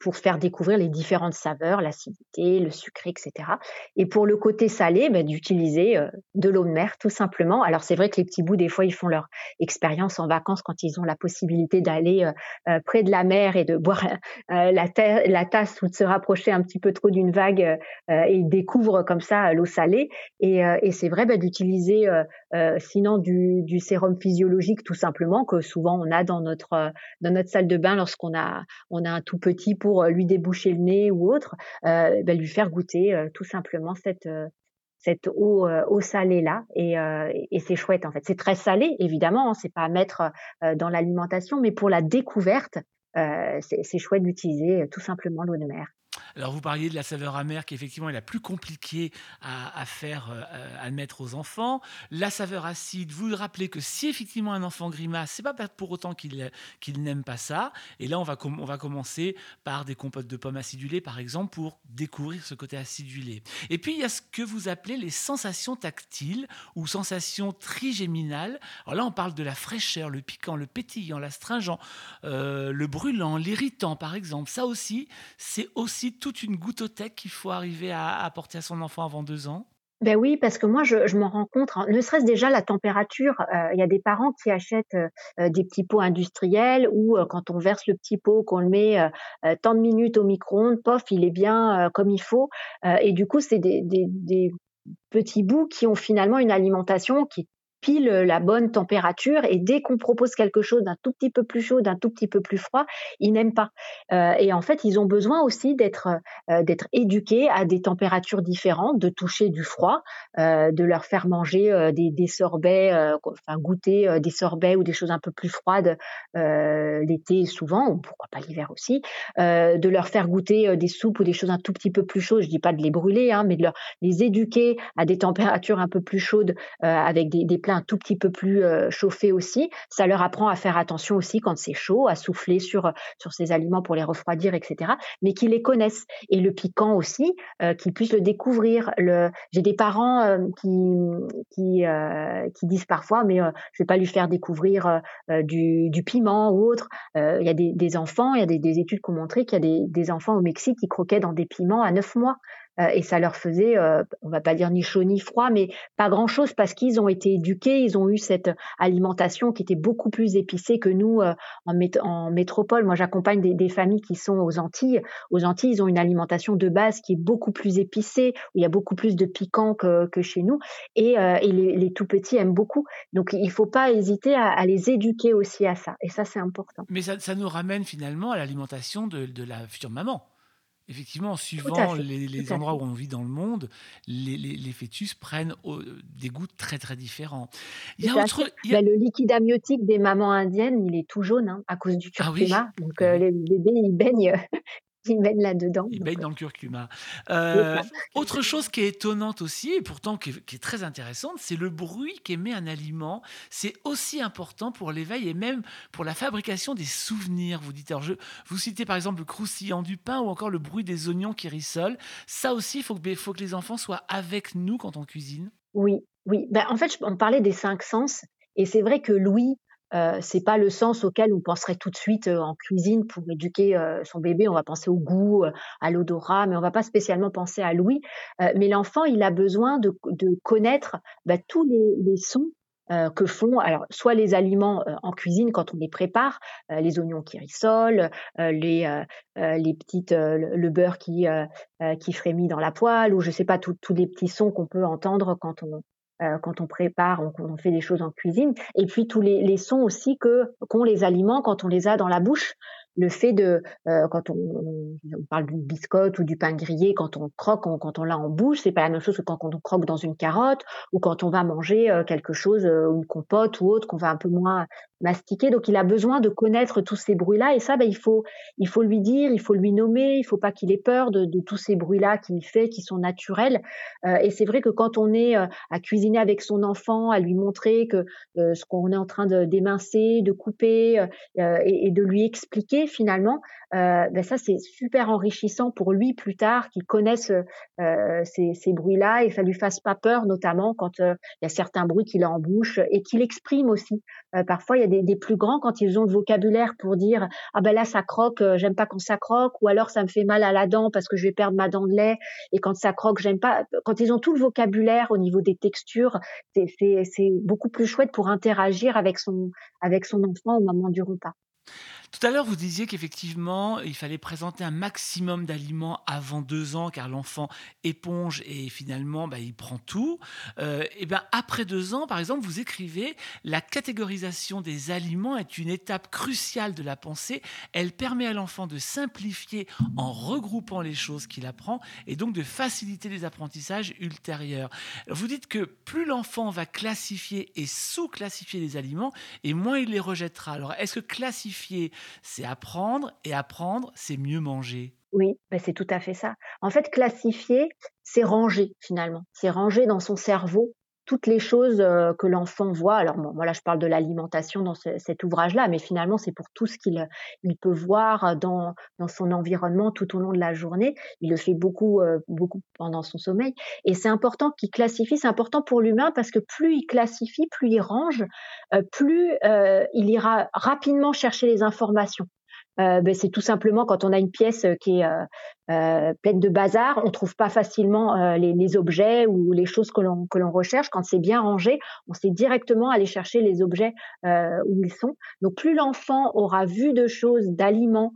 pour faire découvrir les différentes saveurs, l'acidité, le sucré et cetera et pour le côté salé, bah, d'utiliser, heu, de l'eau de mer tout simplement. Alors c'est vrai que les petits bouts, des fois, ils font leur expérience en vacances quand ils ont la possibilité d'aller, heu, près de la mer et de boire, la la tasse ou de se rapprocher un petit peu trop d'une vague, et ils découvrent comme ça, l'eau salée et et c'est vrai, bah, d'utiliser, heu, sinon du sérum physiologique tout simplement que souvent on a dans notre, heu, dans notre salle de bain lorsqu'on a on a un tout petit pour, heu, lui déboucher le nez ou autre, bah, lui faire goûter, tout simplement cette, cette eau, eau salée là, et, et c'est chouette en fait. C'est très salé évidemment, hein, c'est pas à mettre dans l'alimentation, mais pour la découverte, c'est chouette d'utiliser tout simplement l'eau de mer. Alors vous parliez de la saveur amère qui effectivement est la plus compliquée à, faire euh, admettre aux enfants. La saveur acide, vous rappelez que si effectivement un enfant grimace, c'est pas pour autant qu'il qu'il n'aime pas ça. Et là on va, on va commencer par des compotes de pommes acidulées par exemple pour découvrir ce côté acidulé. Et puis il y a ce que vous appelez les sensations tactiles ou sensations trigéminales. Alors là on parle de la fraîcheur, le piquant, le pétillant, l'astringent, euh, le brûlant, l'irritant par exemple. Ça aussi c'est aussi toute une gouttotech qu'il faut arriver à apporter à son enfant avant deux ans ben oui, parce que moi, je, je m'en rends compte, hein. ne serait-ce déjà la température. Euh, il y a des parents qui achètent euh, euh, des petits pots industriels où, quand on verse le petit pot, qu'on le met tant de minutes au micro-ondes, pof, il est bien comme il faut. et du coup, c'est des, des, des petits bouts qui ont finalement une alimentation qui pile la bonne température et dès qu'on propose quelque chose d'un tout petit peu plus chaud, d'un tout petit peu plus froid, ils n'aiment pas. Euh, et en fait, ils ont besoin aussi d'être euh, d'être éduqués à des températures différentes, de toucher du froid, euh, de leur faire manger des, des, sorbets, enfin goûter des sorbets ou des choses un peu plus froides l'été souvent, ou pourquoi pas l'hiver aussi, de leur faire goûter des soupes ou des choses un tout petit peu plus chaudes. Je dis pas de les brûler, hein, mais de leur, les éduquer à des températures un peu plus chaudes avec des, des plats un tout petit peu plus euh, chauffé aussi. Ça leur apprend à faire attention aussi quand c'est chaud, à souffler sur, sur ces aliments pour les refroidir, etc. Mais qu'ils les connaissent. Et le piquant aussi, euh, qu'ils puissent le découvrir. J'ai des parents euh, qui, qui, disent parfois, mais je vais pas lui faire découvrir du, piment ou autre. Il y a des, enfants, il y a des, des études qui ont montré qu'il y a des, des enfants au Mexique qui croquaient dans des piments à 9 mois. Euh, et ça leur faisait, euh, on va pas dire ni chaud ni froid, mais pas grand-chose parce qu'ils ont été éduqués, ils ont eu cette alimentation qui était beaucoup plus épicée que nous euh, en, métropole. Moi, j'accompagne des, familles qui sont aux Antilles. Aux Antilles, ils ont une alimentation de base qui est beaucoup plus épicée, où il y a beaucoup plus de piquant que, chez nous, et, les, tout petits aiment beaucoup. Donc, il faut pas hésiter à, les éduquer aussi à ça, et ça, c'est important. Mais ça, ça, nous ramène finalement à l'alimentation de, de la future maman. Effectivement, suivant les, endroits où on vit dans le monde, les, fœtus prennent des goûts très très différents. Il y a autre, bah, le liquide amniotique des mamans indiennes, il est tout jaune hein, à cause du ah curcuma. Donc ah euh, les bébés, ils baignent il baigne là-dedans. Il baigne dans le curcuma. Euh, autre chose qui est étonnante aussi, et pourtant qui est, très intéressante, c'est le bruit qu'émet un aliment. C'est aussi important pour l'éveil et même pour la fabrication des souvenirs. Vous dites, alors je, vous citez par exemple le croustillant du pain ou encore le bruit des oignons qui rissolent. Ça aussi, il faut que, faut que les enfants soient avec nous quand on cuisine. Oui, oui. Ben, en fait, on parlait des cinq sens. Et c'est vrai que Louis euh, c'est pas le sens auquel on penserait tout de suite euh, en cuisine pour éduquer euh, son bébé. On va penser au goût, à l'odorat, mais on va pas spécialement penser à l'ouïe. mais l'enfant, il a besoin de, connaître bah, tous les, sons que font alors soit les aliments en cuisine quand on les prépare, les oignons qui rissolent, les les petites le, beurre qui qui frémit dans la poêle ou je sais pas tous les petits sons qu'on peut entendre quand on euh, quand on prépare, on fait des choses en cuisine, et puis tous les, sons aussi que les aliments quand on les a dans la bouche le fait de euh, quand on, on, parle d'une biscotte ou du pain grillé, quand on croque, quand on l'a en bouche, c'est pas la même chose que quand on croque dans une carotte ou quand on va manger euh, quelque chose, euh, une compote ou autre qu'on va un peu moins mastiquer. Donc il a besoin de connaître tous ces bruits-là et ça, ben, il faut il faut lui dire, il faut lui nommer, il faut pas qu'il ait peur de, de tous ces bruits-là qu'il fait, qui sont naturels. et c'est vrai que quand on est à cuisiner avec son enfant, à lui montrer que ce qu'on est en train de d'émincer, de couper et de lui expliquer finalement, euh, ben ça c'est super enrichissant pour lui plus tard qu'il connaisse euh, ces, bruits-là et ça lui fasse pas peur, notamment quand euh, il y a certains bruits qu'il a en bouche et qu'il exprime aussi. Parfois il y a des, plus grands quand ils ont le vocabulaire pour dire ah ben là ça croque, j'aime pas quand ça croque, ou alors ça me fait mal à la dent parce que je vais perdre ma dent de lait et quand ça croque j'aime pas. Quand ils ont tout le vocabulaire au niveau des textures, c'est beaucoup plus chouette pour interagir avec son avec son enfant au moment du repas. Tout à l'heure, vous disiez qu'effectivement, il fallait présenter un maximum d'aliments avant 2 ans, car l'enfant éponge et finalement, bah, il prend tout. Et ben, après 2 ans, par exemple, vous écrivez: «La catégorisation des aliments est une étape cruciale de la pensée. Elle permet à l'enfant de simplifier en regroupant les choses qu'il apprend et donc de faciliter les apprentissages ultérieurs». Vous dites que plus l'enfant va classifier et sous-classifier les aliments et moins il les rejettera. Alors, est-ce que classifier, c'est apprendre et apprendre, c'est mieux manger. Oui, bah, c'est tout à fait ça. En fait, classifier, c'est ranger finalement. C'est ranger dans son cerveau toutes les choses euh, que l'enfant voit. Alors bon, moi là, je parle de l'alimentation dans ce- cet ouvrage-là, mais finalement, c'est pour tout ce qu'il il peut voir dans, dans son environnement tout au long de la journée. Il le fait beaucoup, euh, beaucoup pendant son sommeil. Et c'est important qu'il classifie. C'est important pour l'humain parce que plus il classifie, plus il range, euh, plus euh, il ira rapidement chercher les informations. Heu, beh, c'est tout simplement quand on a une pièce, heu, qui est, heu, pleine de bazar, on trouve pas facilement, les objets ou les choses que l'on que l'on recherche. Quand c'est bien rangé, on sait directement aller chercher les objets, où ils sont. Donc plus l'enfant aura vu de choses, d'aliments,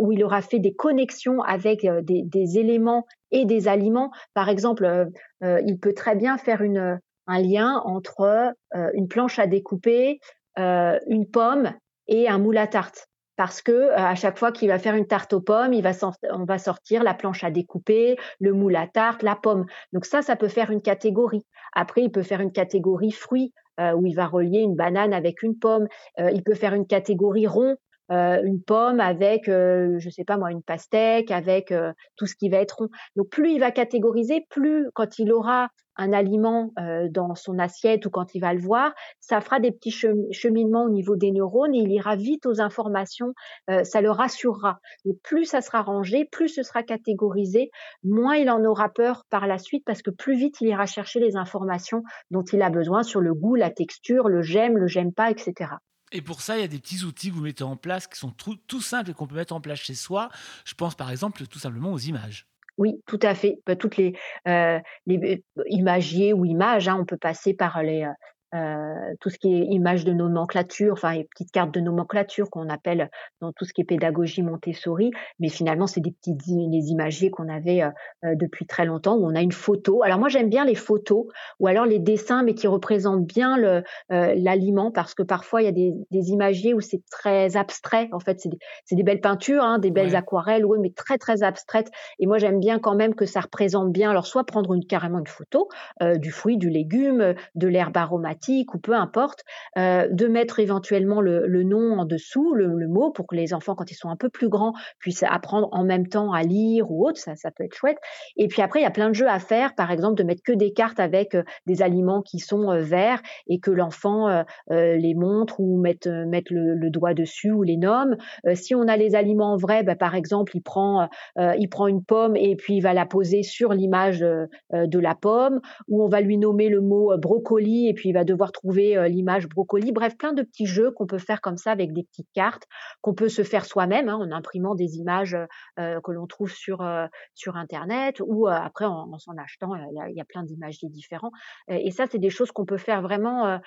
où il aura fait des connexions avec, des des éléments et des aliments. Par exemple, il peut très bien faire une, un lien entre, une planche à découper, une pomme et un moule à tarte parce que euh, à chaque fois qu'il va faire une tarte aux pommes, il va on va sortir la planche à découper, le moule à tarte, la pomme. Donc ça, ça peut faire une catégorie. Après, il peut faire une catégorie fruits euh, où il va relier une banane avec une pomme. Euh, il peut faire une catégorie rond euh, une pomme avec, euh, je sais pas moi, une pastèque, avec euh, tout ce qui va être rond. Donc plus il va catégoriser, plus quand il aura un aliment euh, dans son assiette ou quand il va le voir, ça fera des petits cheminements au niveau des neurones et il ira vite aux informations, ça le rassurera. Donc plus ça sera rangé, plus ce sera catégorisé, moins il en aura peur par la suite parce que plus vite il ira chercher les informations dont il a besoin sur le goût, la texture, le j'aime, le j'aime pas, etc. Et pour ça, il y a des petits outils que vous mettez en place qui sont tout, simples et qu'on peut mettre en place chez soi. Je pense par exemple tout simplement aux images. Oui, tout à fait. Toutes les, heu, les imagiers ou images, hein, on peut passer par les, heu, tout ce qui est images de nomenclature, enfin les petites cartes de nomenclature qu'on appelle dans tout ce qui est pédagogie Montessori, mais finalement c'est des petites les imagiers qu'on avait, heu heu, depuis très longtemps où on a une photo. Alors moi j'aime bien les photos ou alors les dessins, mais qui représentent bien heu, l'aliment parce que parfois il y a des des imagiers où c'est très abstrait. En fait, c'est des c'est des belles peintures, hein, des belles Ouais. aquarelles, ouais, mais très, très abstraites et moi j'aime bien quand même que ça représente bien alors soit prendre une carrément une photo, du fruit, du légume, de l'herbe aromatique ou peu importe, heu, de mettre éventuellement le nom en dessous, le mot pour que les enfants, quand ils sont un peu plus grands, puissent apprendre en même temps à lire ou autre, ça ça peut être chouette. Et puis après il y a plein de jeux à faire, par exemple de mettre que des cartes avec, heu, des aliments qui sont, heu, verts et que l'enfant, les montre ou mette, mette le doigt dessus ou les nomme. Si on a les aliments vrais, bah, par exemple, il prend, il prend une pomme et puis il va la poser sur l'image, heu, de la pomme ou on va lui nommer le mot, brocoli et puis il va devoir trouver, heu, l'image brocoli. Bref, plein de petits jeux qu'on peut faire comme ça avec des petites cartes, qu'on peut se faire soi-même, hein, en imprimant des images, heu, que l'on trouve sur, heu, sur internet ou, après en en s'en achetant, il y a plein d'imagiers différents. Et ça, c'est des choses qu'on peut faire vraiment,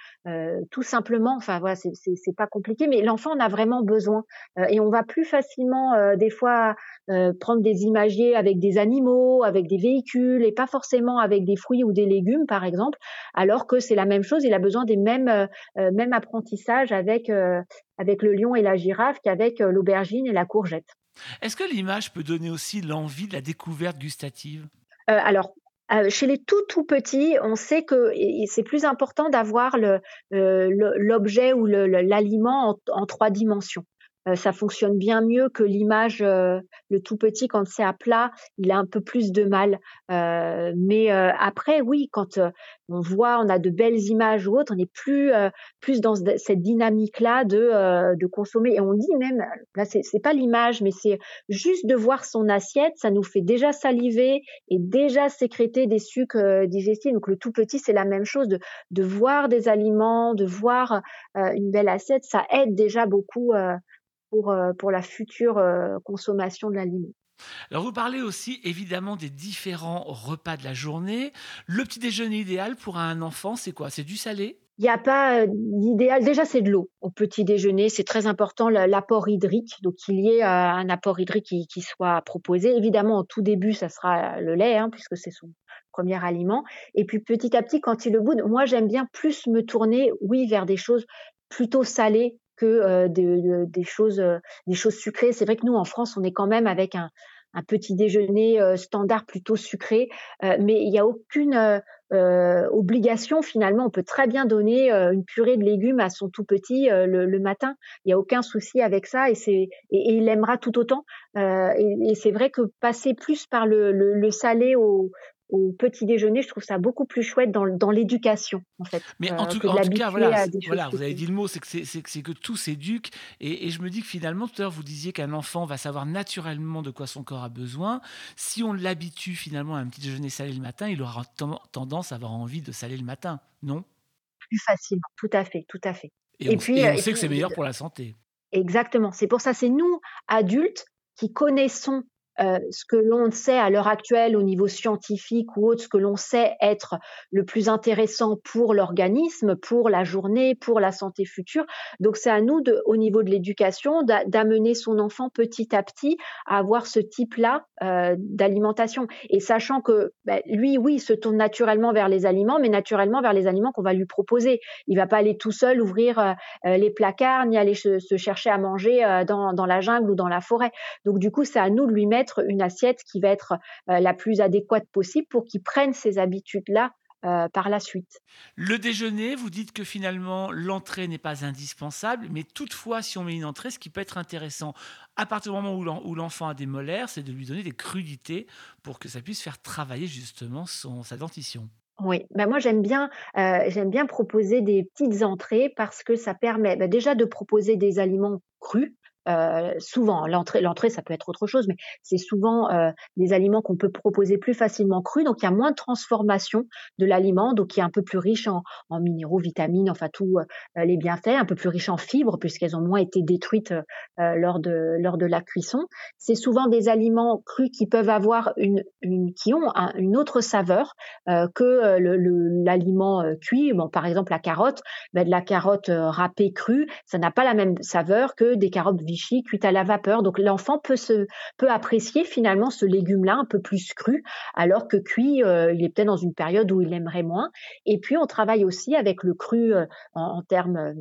tout simplement. Enfin voilà, c'est pas compliqué, mais l'enfant en a vraiment besoin, et on va plus facilement, des fois, prendre des imagiers avec des animaux, avec des véhicules et pas forcément avec des fruits ou des légumes, par exemple, alors que c'est la même chose. Il a besoin des mêmes, heu heu, mêmes apprentissages avec, heu, avec le lion et la girafe qu'avec, l'aubergine et la courgette. Est-ce que l'image peut donner aussi l'envie de la découverte gustative? Alors, chez les tout, tout petits, on sait que c'est plus important d'avoir le, heu, le l'objet ou l'aliment en en 3 dimensions. Heu, ça fonctionne bien mieux que l'image, heu, le tout petit quand c'est à plat, il a un peu plus de mal. Heu, mais, après oui, quand, on voit, on a de belles images ou autre, on est plus, plus dans ce cette dynamique-là de, de consommer et on dit même, là c'est pas l'image, mais c'est juste de voir son assiette, ça nous fait déjà saliver et déjà sécréter des sucs, heu, digestifs. Donc le tout petit, c'est la même chose de de voir des aliments, de voir, une belle assiette, ça aide déjà beaucoup, pour, heu, pour la future, heu, consommation de l'aliment. Alors vous parlez aussi évidemment des différents repas de la journée. Le petit déjeuner idéal pour un enfant, c'est quoi? C'est du salé? Il n'y a pas d'idéal. Déjà, c'est de l'eau au petit déjeuner. C'est très important l'apport hydrique. Donc, il y ait un apport hydrique qui, soit proposé. Évidemment, au tout début, ça sera le lait, hein, puisque c'est son premier aliment. Et puis, petit à petit, quand il le boude, moi, j'aime bien plus me tourner, oui, vers des choses plutôt salées que des, choses, des choses sucrées. C'est vrai que nous, en France, on est quand même avec un, petit déjeuner standard plutôt sucré, mais il n'y a aucune obligation finalement. On peut très bien donner une purée de légumes à son tout petit le, matin. Il n'y a aucun souci avec ça et, et, il aimera tout autant. et, c'est vrai que passer plus par le, le salé au, au petit déjeuner, je trouve ça beaucoup plus chouette dans, dans l'éducation, en fait. Mais en, tout, en tout, cas, voilà, voilà vous avez dit le mot, c'est que, c'est, que tout s'éduque. Et, et, je me dis que finalement, tout à l'heure, vous disiez qu'un enfant va savoir naturellement de quoi son corps a besoin. Si on l'habitue finalement à un petit déjeuner salé le matin, il aura tendance à avoir envie de saler le matin, non? Plus facilement, tout à fait, tout à fait. Et, puis, on sait que c'est meilleur pour la santé. Exactement. C'est pour ça, c'est nous, adultes, qui connaissons euh, ce que l'on sait à l'heure actuelle au niveau scientifique ou autre, ce que l'on sait être le plus intéressant pour l'organisme, pour la journée, pour la santé future. Donc c'est à nous, au niveau de l'éducation, d'amener son enfant petit à petit à avoir ce type-là euh, d'alimentation. Et sachant que ben, lui, oui, se tourne naturellement vers les aliments, mais naturellement vers les aliments qu'on va lui proposer. Il va pas aller tout seul ouvrir euh, les placards, ni aller se, chercher à manger dans, dans la jungle ou dans la forêt. Donc du coup, c'est à nous de lui mettre une assiette qui va être euh, la plus adéquate possible pour qu'il prenne ces habitudes-là euh, par la suite. Le déjeuner, vous dites que finalement l'entrée n'est pas indispensable, mais toutefois, si on met une entrée, ce qui peut être intéressant, à partir du moment où l'enfant a des molaires, c'est de lui donner des crudités pour que ça puisse faire travailler justement son, sa dentition. Oui, ben moi j'aime bien, euh, j'aime bien proposer des petites entrées parce que ça permet ben déjà de proposer des aliments crus, euh, souvent, l'entrée, ça peut être autre chose, mais c'est souvent euh, des aliments qu'on peut proposer plus facilement crus. Donc, il y a moins de transformation de l'aliment, donc qui est un peu plus riche en, minéraux, vitamines, enfin tous euh, les bienfaits, un peu plus riche en fibres puisqu'elles ont moins été détruites lors de lors de la cuisson. C'est souvent des aliments crus qui peuvent avoir une, qui ont une autre saveur que l'aliment cuit. Par exemple, la carotte, ben, de la carotte râpée crue, ça n'a pas la même saveur que des carottes Vichy cuite à la vapeur. Donc l'enfant peut se peut apprécier finalement ce légume-là un peu plus cru, alors que cuit, euh, il est peut-être dans une période où il aimerait moins. Et puis on travaille aussi avec le cru euh, en, termes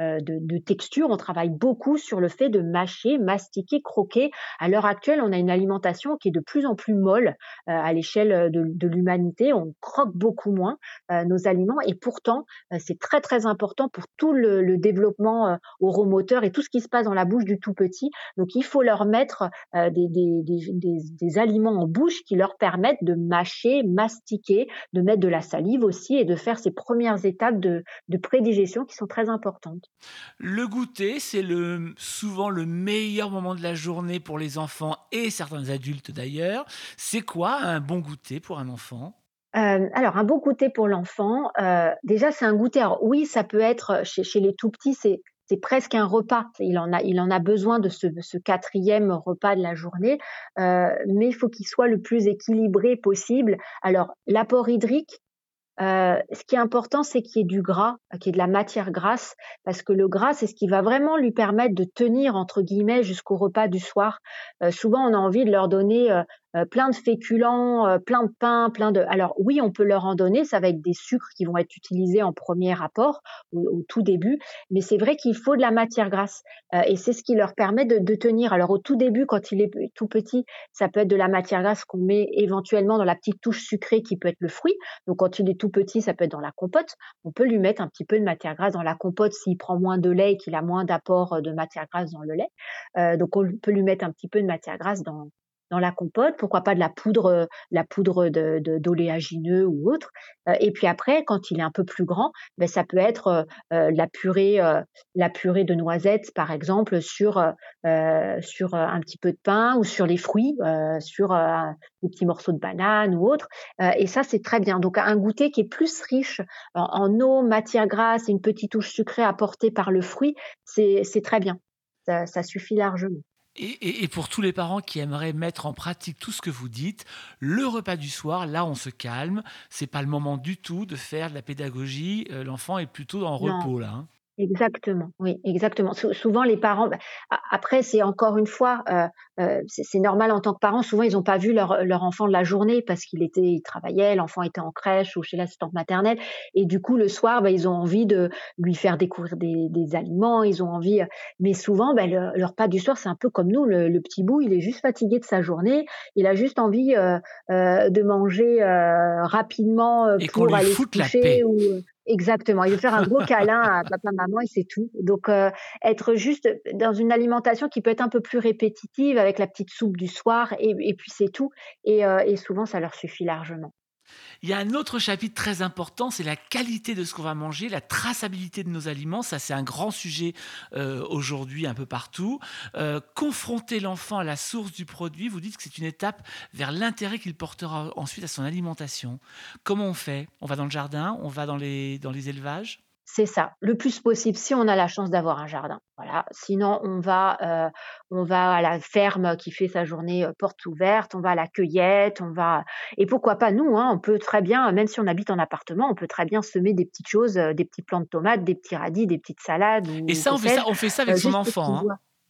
euh, de, texture. On travaille beaucoup sur le fait de mâcher, mastiquer, croquer. À l'heure actuelle, on a une alimentation qui est de plus en plus molle euh, à l'échelle euh, de, l'humanité. On croque beaucoup moins nos aliments et pourtant, c'est très très important pour tout le, développement oromoteur et tout ce qui se passe dans la bouche du tout petit. Donc, il faut leur mettre des, des, aliments en bouche qui leur permettent de mâcher, mastiquer, de mettre de la salive aussi et de faire ces premières étapes de, de prédigestion qui sont très importantes. Le goûter, c'est souvent le meilleur moment de la journée pour les enfants et certains adultes d'ailleurs. C'est quoi un bon goûter pour un enfant? Euh, alors, un bon goûter pour l'enfant, euh, déjà, c'est un goûter. Alors, oui, ça peut être chez, les tout petits, c'est presque un repas. Il en a, il en a besoin de ce, quatrième repas de la journée, euh, mais il faut qu'il soit le plus équilibré possible. Alors, l'apport hydrique, euh, ce qui est important, c'est qu'il y ait du gras, qu'il y ait de la matière grasse, parce que le gras, c'est ce qui va vraiment lui permettre de tenir, entre guillemets, jusqu'au repas du soir. Euh, souvent, on a envie de leur donner euh, euh, plein de féculents, euh, plein de pain, plein de. Alors oui, on peut leur en donner, ça va être des sucres qui vont être utilisés en premier apport au, tout début, mais c'est vrai qu'il faut de la matière grasse euh, et c'est ce qui leur permet de, de, tenir. Alors au tout début, quand il est tout petit, ça peut être de la matière grasse qu'on met éventuellement dans la petite touche sucrée qui peut être le fruit. Donc quand il est tout petit, ça peut être dans la compote. On peut lui mettre un petit peu de matière grasse dans la compote s'il prend moins de lait et qu'il a moins d'apport de matière grasse dans le lait. Euh, donc on peut lui mettre un petit peu de matière grasse dans, dans la compote, pourquoi pas de la poudre, euh, la poudre d'oléagineux ou autre. Euh, et puis après, quand il est un peu plus grand, ben ça peut être euh, la purée, la purée de noisettes par exemple sur sur un petit peu de pain ou sur les fruits, sur des petits morceaux de banane ou autre. et ça c'est très bien. Donc un goûter qui est plus riche en, eau, matière grasse et une petite touche sucrée apportée par le fruit, c'est très bien. Ça suffit largement. Et, pour tous les parents qui aimeraient mettre en pratique tout ce que vous dites, le repas du soir, là, on se calme. C'est pas le moment du tout de faire de la pédagogie. Euh, l'enfant est plutôt en repos là. Hein. Exactement, oui, exactement. souvent, les parents, bah, après, c'est encore une fois, euh, euh, c'est normal en tant que parent. Souvent, ils n'ont pas vu leur, leur, enfant de la journée parce qu'il était, il travaillait, l'enfant était en crèche ou chez l'assistante maternelle, et du coup, le soir, bah, ils ont envie de lui faire découvrir des, des aliments. Ils ont envie, mais souvent, bah, le, leur repas du soir, c'est un peu comme nous. Le, petit bout, il est juste fatigué de sa journée. Il a juste envie euh, de manger rapidement pour aller se coucher ou Exactement. Il veut faire un gros câlin à papa, maman et c'est tout. Donc, euh, être juste dans une alimentation qui peut être un peu plus répétitive avec la petite soupe du soir et, puis c'est tout. Et, euh, et souvent, ça leur suffit largement. Il y a un autre chapitre très important, c'est la qualité de ce qu'on va manger, la traçabilité de nos aliments. Ça, c'est un grand sujet euh, aujourd'hui un peu partout. Euh, confronter l'enfant à la source du produit, vous dites que c'est une étape vers l'intérêt qu'il portera ensuite à son alimentation. Comment on fait? On va dans le jardin On va dans les, dans les élevages? C'est ça, le plus possible si on a la chance d'avoir un jardin. Voilà. Sinon, on va, euh, on va à la ferme qui fait sa journée euh, porte ouverte, on va à la cueillette, on va et pourquoi pas nous, hein, on peut très bien, même si on habite en appartement, on peut très bien semer des petites choses, euh, des petits plants de tomates, des petits radis, des petites salades. Et ça, on fait ça, on fait ça avec son enfant.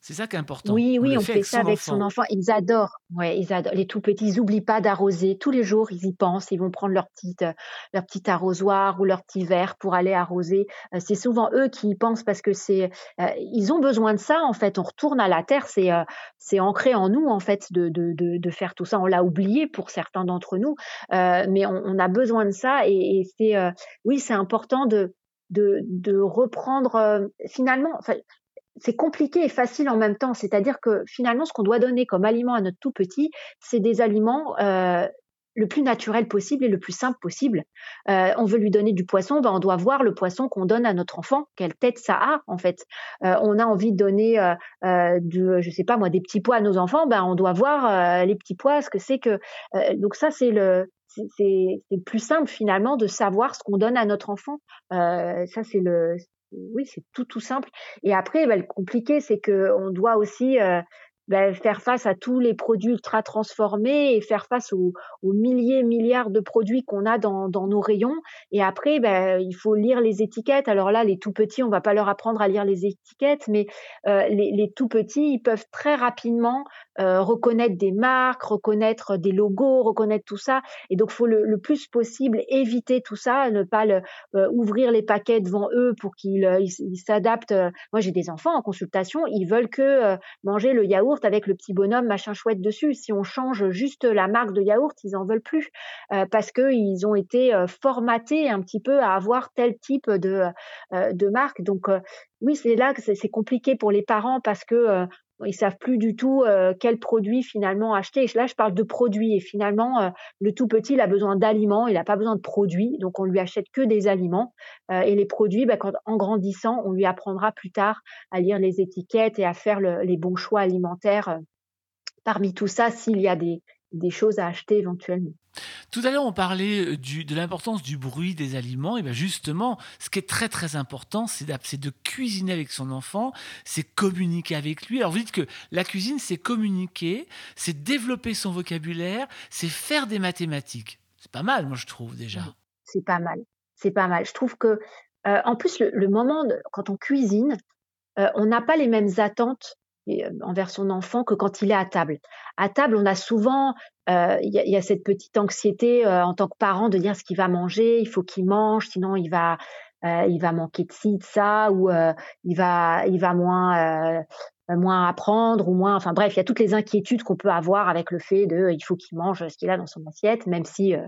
C'est ça qui est important. Oui, oui, on, fait, ça avec son enfant. Ils adorent. Ouais, ils adorent. Les tout petits, ils n'oublient pas d'arroser. Tous les jours, ils y pensent. Ils vont prendre leur petite, euh, leur petit arrosoir ou leur petit verre pour aller arroser. Euh, c'est souvent eux qui y pensent parce que c'est, euh, ils ont besoin de ça en fait. On retourne à la terre. C'est, c'est ancré en nous en fait de, de, de, de faire tout ça. On l'a oublié pour certains d'entre nous, mais on, on, a besoin de ça et, et c'est, oui, c'est important de, de, de reprendre finalement. Enfin, c'est compliqué et facile en même temps. C'est-à-dire que finalement, ce qu'on doit donner comme aliment à notre tout petit, c'est des aliments euh, le plus naturel possible et le plus simple possible. Euh, on veut lui donner du poisson, ben on doit voir le poisson qu'on donne à notre enfant, quelle tête ça a en fait. Euh, on a envie de donner, euh, de, je sais pas moi, des petits pois à nos enfants, ben on doit voir les petits pois, ce que c'est que. donc ça c'est le c'est plus simple finalement de savoir ce qu'on donne à notre enfant. ça c'est le oui, c'est tout tout simple. Et après, bah, le compliqué, c'est que on doit aussi euh, bah, faire face à tous les produits ultra transformés et faire face aux, milliers, milliards de produits qu'on a dans, nos rayons. Et après, bah, il faut lire les étiquettes. Alors là, les tout petits, on va pas leur apprendre à lire les étiquettes, mais euh, les, tout petits, ils peuvent très rapidement euh, reconnaître des marques, reconnaître des logos, reconnaître tout ça. Et donc, faut le, plus possible éviter tout ça, ne pas euh, ouvrir les paquets devant eux pour qu'ils s'adaptent. Moi, j'ai des enfants en consultation, ils veulent que manger le yaourt avec le petit bonhomme machin chouette dessus. Si on change juste la marque de yaourt, ils en veulent plus euh, parce qu'ils ont été euh, formatés un petit peu à avoir tel type de, euh, de marque. Donc oui, c'est là que c'est compliqué pour les parents parce que ils savent plus du tout quel produit finalement acheter. là, je parle de produits et finalement, le tout petit, il a besoin d'aliments, il n'a pas besoin de produits, donc on lui achète que des aliments. et les produits, bah, quand, en grandissant, on lui apprendra plus tard à lire les étiquettes et à faire les bons choix alimentaires. parmi tout ça, s'il y a des, des choses à acheter éventuellement. Tout à l'heure, on parlait euh, de l'importance du bruit des aliments. Et bien justement, ce qui est très très important, c'est de cuisiner avec son enfant, c'est communiquer avec lui. Alors vous dites que la cuisine, c'est communiquer, c'est développer son vocabulaire, c'est faire des mathématiques. C'est pas mal, moi je trouve déjà. C'est pas mal, c'est pas mal. Je trouve que, euh, en plus, le, moment quand on cuisine, euh, on n'a pas les mêmes attentes envers son enfant que quand il est à table. À table, on a souvent, euh, il y, a cette petite anxiété euh, en tant que parent de dire ce qu'il va manger, il faut qu'il mange, sinon il va, il va manquer de ci, de ça, ou il va, il va moins, moins apprendre, ou moins, enfin bref, il y a toutes les inquiétudes qu'on peut avoir avec le fait de, il faut qu'il mange ce qu'il a dans son assiette, même si euh,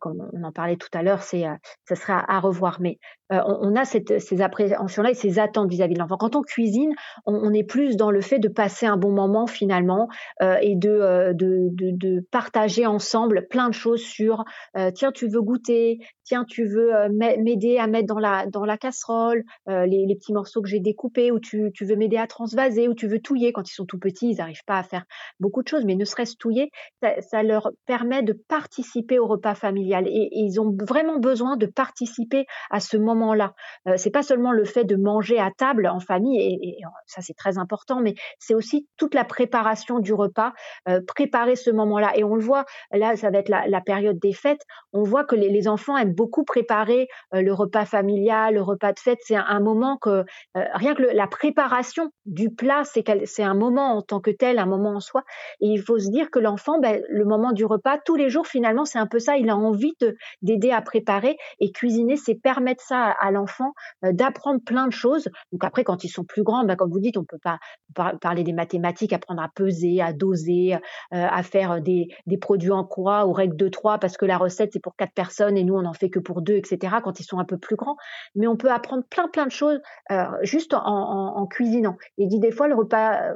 comme on en parlait tout à l'heure, c'est euh, ça sera à revoir. Mais euh, on, a ces appréhensions-là et ces attentes vis-à-vis de l'enfant. Quand on cuisine, on, est plus dans le fait de passer un bon moment finalement et de, partager ensemble plein de choses sur tiens, tu veux goûter, tiens, tu veux m'aider à mettre dans la, casserole les, petits morceaux que j'ai découpés, ou tu, veux m'aider à transvaser, ou tu veux touiller. Quand ils sont tout petits, ils n'arrivent pas à faire beaucoup de choses, mais ne serait-ce touiller, ça, leur permet de participer au repas familial. Et, ils ont vraiment besoin de participer à ce moment-là. c'est pas seulement le fait de manger à table en famille, et, ça c'est très important, mais c'est aussi toute la préparation du repas, préparer ce moment-là. Et on le voit, là, ça va être la, période des fêtes, on voit que les, enfants aiment beaucoup préparer le repas familial, le repas de fête. C'est un, moment que, rien que la préparation du plat, c'est un moment en tant que tel, un moment en soi. Et il faut se dire que l'enfant, ben, le moment du repas, tous les jours, finalement, c'est un peu ça. Il a envie d'aider à préparer et cuisiner, c'est permettre ça à, l'enfant d'apprendre plein de choses. Donc après, quand ils sont plus grands, ben, comme vous dites, on peut pas parler des mathématiques, apprendre à peser, à doser, à faire des, des produits en croix ou règles de 3 parce que la recette c'est pour quatre personnes et nous on en fait que pour deux, etc. Quand ils sont un peu plus grands, mais on peut apprendre plein plein de choses euh, juste en, cuisinant. Il dit des fois le repas,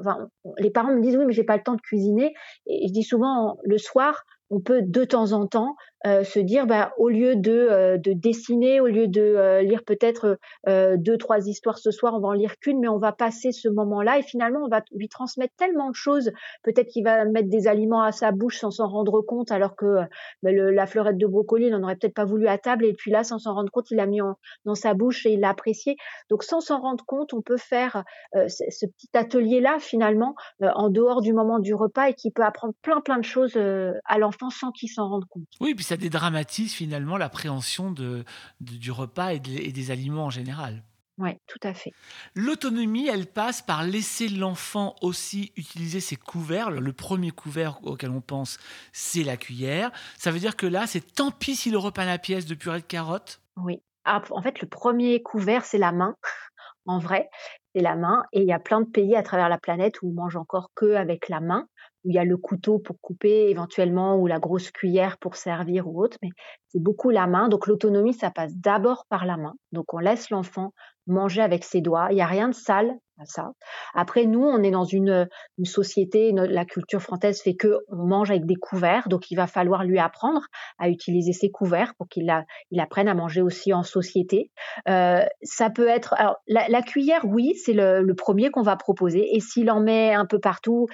les parents me disent oui mais j'ai pas le temps de cuisiner et je dis souvent le soir on peut de temps en temps euh, se dire, bah, au lieu de, euh, de dessiner, au lieu de euh, lire peut-être deux, trois histoires ce soir, on va en lire qu'une, mais on va passer ce moment-là et finalement on va lui transmettre tellement de choses. Peut-être qu'il va mettre des aliments à sa bouche sans s'en rendre compte, alors que bah, la fleurette de brocoli, il n'en aurait peut-être pas voulu à table et puis là, sans s'en rendre compte, il l'a mis dans sa bouche et il l'a apprécié. Donc sans s'en rendre compte, on peut faire ce, ce, petit atelier-là finalement en dehors du moment du repas et qui peut apprendre plein plein de choses à l'enfant sans qu'il s'en rende compte. Oui, puis ça dédramatise finalement l'appréhension de, de, du repas et, de, et des aliments en général. Oui, tout à fait. L'autonomie, elle passe par laisser l'enfant aussi utiliser ses couverts. Le premier couvert auquel on pense, c'est la cuillère. Ça veut dire que là, c'est tant pis si le repas à la pièce de purée de carottes Oui. Ah, en fait, le premier couvert, c'est la main. en vrai, c'est la main. Et il y a plein de pays à travers la planète où on mange encore que avec la main où il y a le couteau pour couper éventuellement ou la grosse cuillère pour servir ou autre, mais c'est beaucoup la main. Donc l'autonomie, ça passe d'abord par la main. Donc on laisse l'enfant manger avec ses doigts. Il n'y a rien de sale à ça. Après, nous, on est dans une, société, la culture française fait que on mange avec des couverts, donc il va falloir lui apprendre à utiliser ses couverts pour qu'il il apprenne à manger aussi en société. Euh, ça peut être, alors la, la cuillère, oui, c'est le, le premier qu'on va proposer, et s'il en met un peu partout,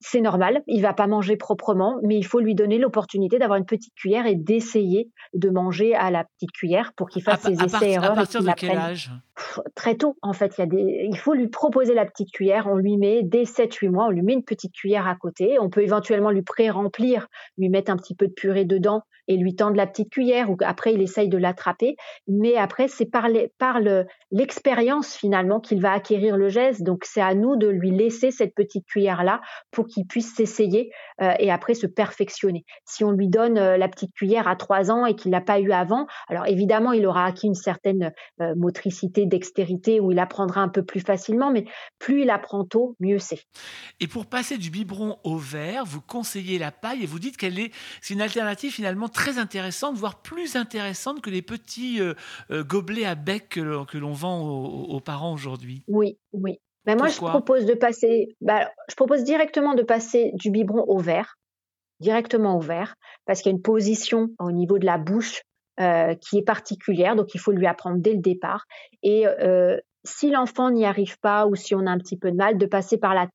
c'est normal, il va pas manger proprement, mais il faut lui donner l'opportunité d'avoir une petite cuillère et d'essayer de manger à la petite cuillère pour qu'il fasse ses essais-erreurs. À partir de quel âge? Très tôt, en fait. Il, y a des... il faut lui proposer la petite cuillère. On lui met, dès 7-8 mois, on lui met une petite cuillère à côté. On peut éventuellement lui pré-remplir, lui mettre un petit peu de purée dedans et lui tendre la petite cuillère ou après il essaye de l'attraper. Mais après, c'est par, l'expérience finalement qu'il va acquérir le geste. Donc c'est à nous de lui laisser cette petite cuillère-là pour qu'il puisse s'essayer euh, et après se perfectionner. Si on lui donne euh, la petite cuillère à 3 ans et qu'il l'a pas eu avant, alors évidemment, il aura acquis une certaine euh, motricité, dextérité où il apprendra un peu plus facilement, mais plus il apprend tôt, mieux c'est. Et pour passer du biberon au verre, vous conseillez la paille et vous dites qu'elle est, c'est une alternative finalement très intéressante, voire plus intéressante que les petits euh, euh, gobelets à bec que, que l'on vend aux, aux parents aujourd'hui. Oui, oui. Mais moi, je propose de passer, bah, je propose directement de passer du biberon au verre, directement au verre, parce qu'il y a une position au niveau de la bouche euh, qui est particulière, donc il faut lui apprendre dès le départ. Et euh, si l'enfant n'y arrive pas ou si on a un petit peu de mal, de passer par la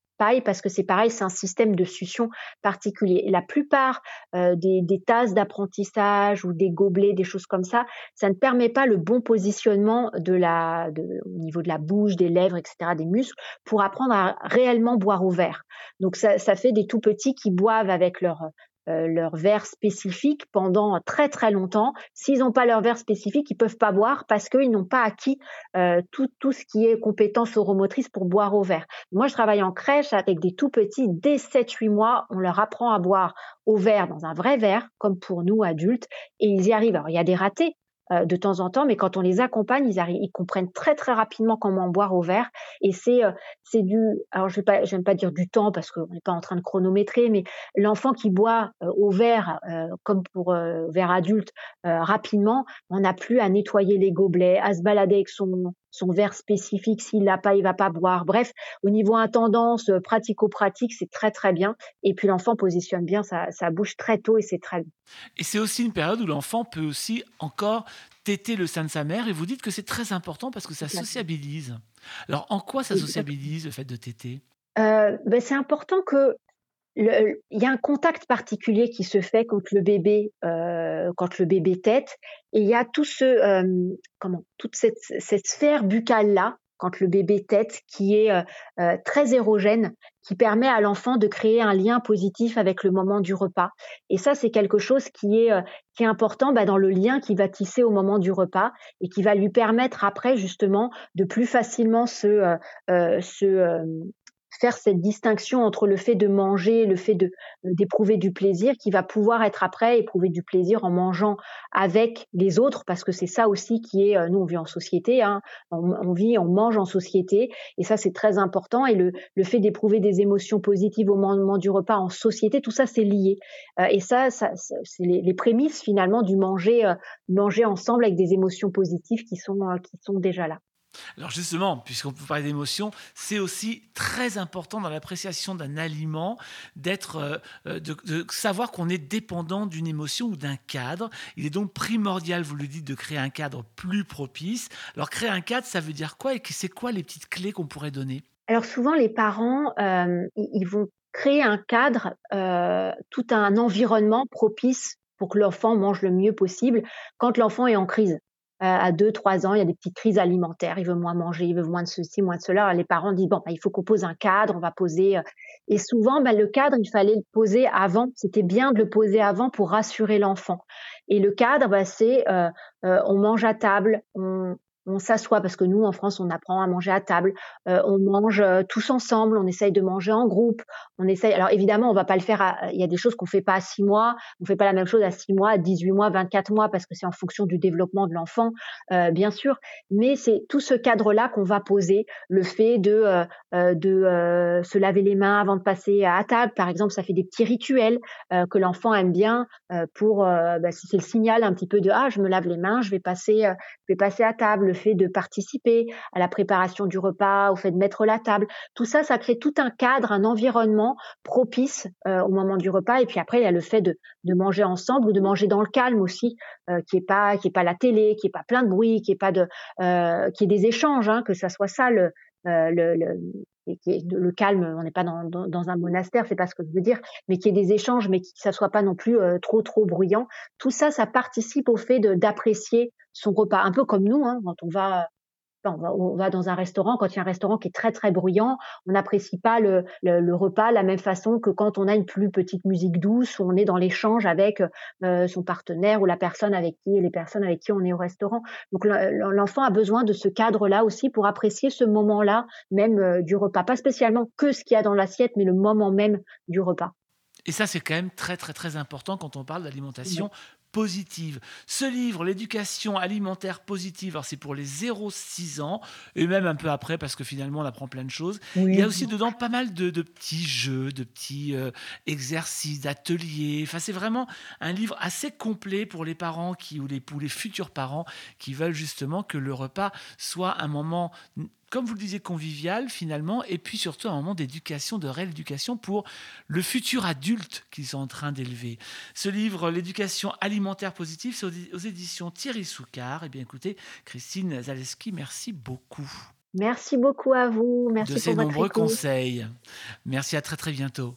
parce que c'est pareil, c'est un système de succion particulier. la plupart euh, des, tasses d'apprentissage ou des gobelets, des choses comme ça, ça ne permet pas le bon positionnement de la, de, au niveau de la bouche, des lèvres, etc., des muscles, pour apprendre à réellement boire au verre. Donc ça fait des tout petits qui boivent avec leur, euh, leur verre spécifique pendant très très longtemps. S'ils n'ont pas leur verre spécifique, ils peuvent pas boire parce qu'ils n'ont pas acquis euh, tout, tout ce qui est compétences oromotrices pour boire au verre. Moi, je travaille en crèche avec des tout petits. Dès 7-8 mois, on leur apprend à boire au verre dans un vrai verre, comme pour nous adultes, et ils y arrivent. Alors, il y a des ratés, euh, de temps en temps, mais quand on les accompagne, ils, ils comprennent très très rapidement comment boire au verre. Et c'est euh, c'est du, alors je vais pas, j'aime pas dire du temps parce qu'on n'est pas en train de chronométrer, mais l'enfant qui boit euh, au verre comme pour verre adulte rapidement, on n'a plus à nettoyer les gobelets, à se balader avec son son verre spécifique. S'il l'a pas, il va pas boire. Bref, au niveau intendance, euh, pratico-pratique, c'est très très bien. Et puis l'enfant positionne bien sa, sa bouche très tôt et c'est très Et c'est aussi une période où l'enfant peut aussi encore téter le sein de sa mère. Et vous dites que c'est très important parce que ça sociabilise. Alors en quoi ça sociabilise le fait de téter? Euh, ben, c'est important que il y a un contact particulier qui se fait quand le bébé euh, quand le bébé tète et il y a tout ce euh, comment toute cette, cette sphère buccale là quand le bébé tète qui est euh, euh, très érogène qui permet à l'enfant de créer un lien positif avec le moment du repas. Et ça c'est quelque chose qui est euh, qui est important bah, dans le lien qu'il va tisser au moment du repas et qui va lui permettre après justement de plus facilement se se faire cette distinction entre le fait de manger le fait de d'éprouver du plaisir qui va pouvoir être après éprouver du plaisir en mangeant avec les autres parce que c'est ça aussi qui est euh, nous on vit en société hein, on, vit on mange en société et ça c'est très important et le, le fait d'éprouver des émotions positives au moment du repas en société tout ça c'est lié. Euh, et ça, ça c'est les, les, prémices finalement du manger euh, manger ensemble avec des émotions positives qui sont qui sont déjà là alors justement, puisqu'on peut parler d'émotion, c'est aussi très important dans l'appréciation d'un aliment d'être, euh, euh, de, savoir qu'on est dépendant d'une émotion ou d'un cadre. Il est donc primordial, vous le dites, de créer un cadre plus propice. Alors créer un cadre, ça veut dire quoi et c'est quoi les petites clés qu'on pourrait donner? Alors souvent, les parents, euh, ils vont créer un cadre, tout un environnement propice pour que l'enfant mange le mieux possible quand l'enfant est en crise. Euh, à 2, 3 ans, il y a des petites crises alimentaires, il veut moins manger, il veut moins de ceci, moins de cela. les parents disent, bon, bah, il faut qu'on pose un cadre, on va poser. Euh. Et souvent, bah, le cadre, il fallait le poser avant. C'était bien de le poser avant pour rassurer l'enfant. Et le cadre, bah, c'est euh, on mange à table, on, on s'assoit parce que nous en France on apprend à manger à table, euh, on mange euh, tous ensemble, on essaye de manger en groupe, on essaye. Alors évidemment on va pas le faire. Il y a des choses qu'on fait pas à six mois, on fait pas la même chose à six mois, à 18 mois, 24 mois parce que c'est en fonction du développement de l'enfant, euh, bien sûr. Mais c'est tout ce cadre-là qu'on va poser, le fait de se laver les mains avant de passer à table, par exemple, ça fait des petits rituels que l'enfant aime bien pour bah, si c'est le signal un petit peu de ah je me lave les mains, je vais passer à table le fait de participer à la préparation du repas, au fait de mettre la table. Tout ça, ça crée tout un cadre, un environnement propice euh, au moment du repas. Et puis après, il y a le fait de, manger ensemble ou de manger dans le calme aussi, euh, qui est pas qui est pas la télé, qui est pas plein de bruit, qui est pas de euh, qui est des échanges, hein, que ça soit ça le, euh, le, le, le, calme, on n'est pas dans, dans, dans, un monastère, c'est pas ce que je veux dire, mais qu'il y ait des échanges, mais que ça soit pas non plus euh, trop trop bruyant. Tout ça, ça participe au fait d'apprécier son repas, un peu comme nous, hein, quand on va on va, dans un restaurant, quand il y a un restaurant qui est très très bruyant, on n'apprécie pas le, le, repas de la même façon que quand on a une plus petite musique douce, où on est dans l'échange avec euh, son partenaire ou la personne avec qui, les personnes avec qui on est au restaurant. Donc l'enfant a besoin de ce cadre-là aussi pour apprécier ce moment-là même euh, du repas, pas spécialement que ce qu'il y a dans l'assiette, mais le moment même du repas. Et ça, c'est quand même très, très, très important quand on parle d'alimentation positive. Ce livre, l'éducation alimentaire positive, alors c'est pour les 0-6 ans, et même un peu après, parce que finalement on apprend plein de choses. Il y a aussi dedans pas mal de, petits jeux, de petits euh, exercices, d'ateliers. Enfin, c'est vraiment un livre assez complet pour les parents qui, ou les, pour les futurs parents qui veulent justement que le repas soit un moment comme vous le disiez, convivial finalement, et puis surtout un moment d'éducation, de rééducation pour le futur adulte qu'ils sont en train d'élever. Ce livre, L'éducation alimentaire positive, c'est aux éditions Thierry Soucard. Eh bien écoutez, Christine Zaleski, merci beaucoup. Merci beaucoup à vous. Merci de ces nombreux conseils. Merci à très très bientôt.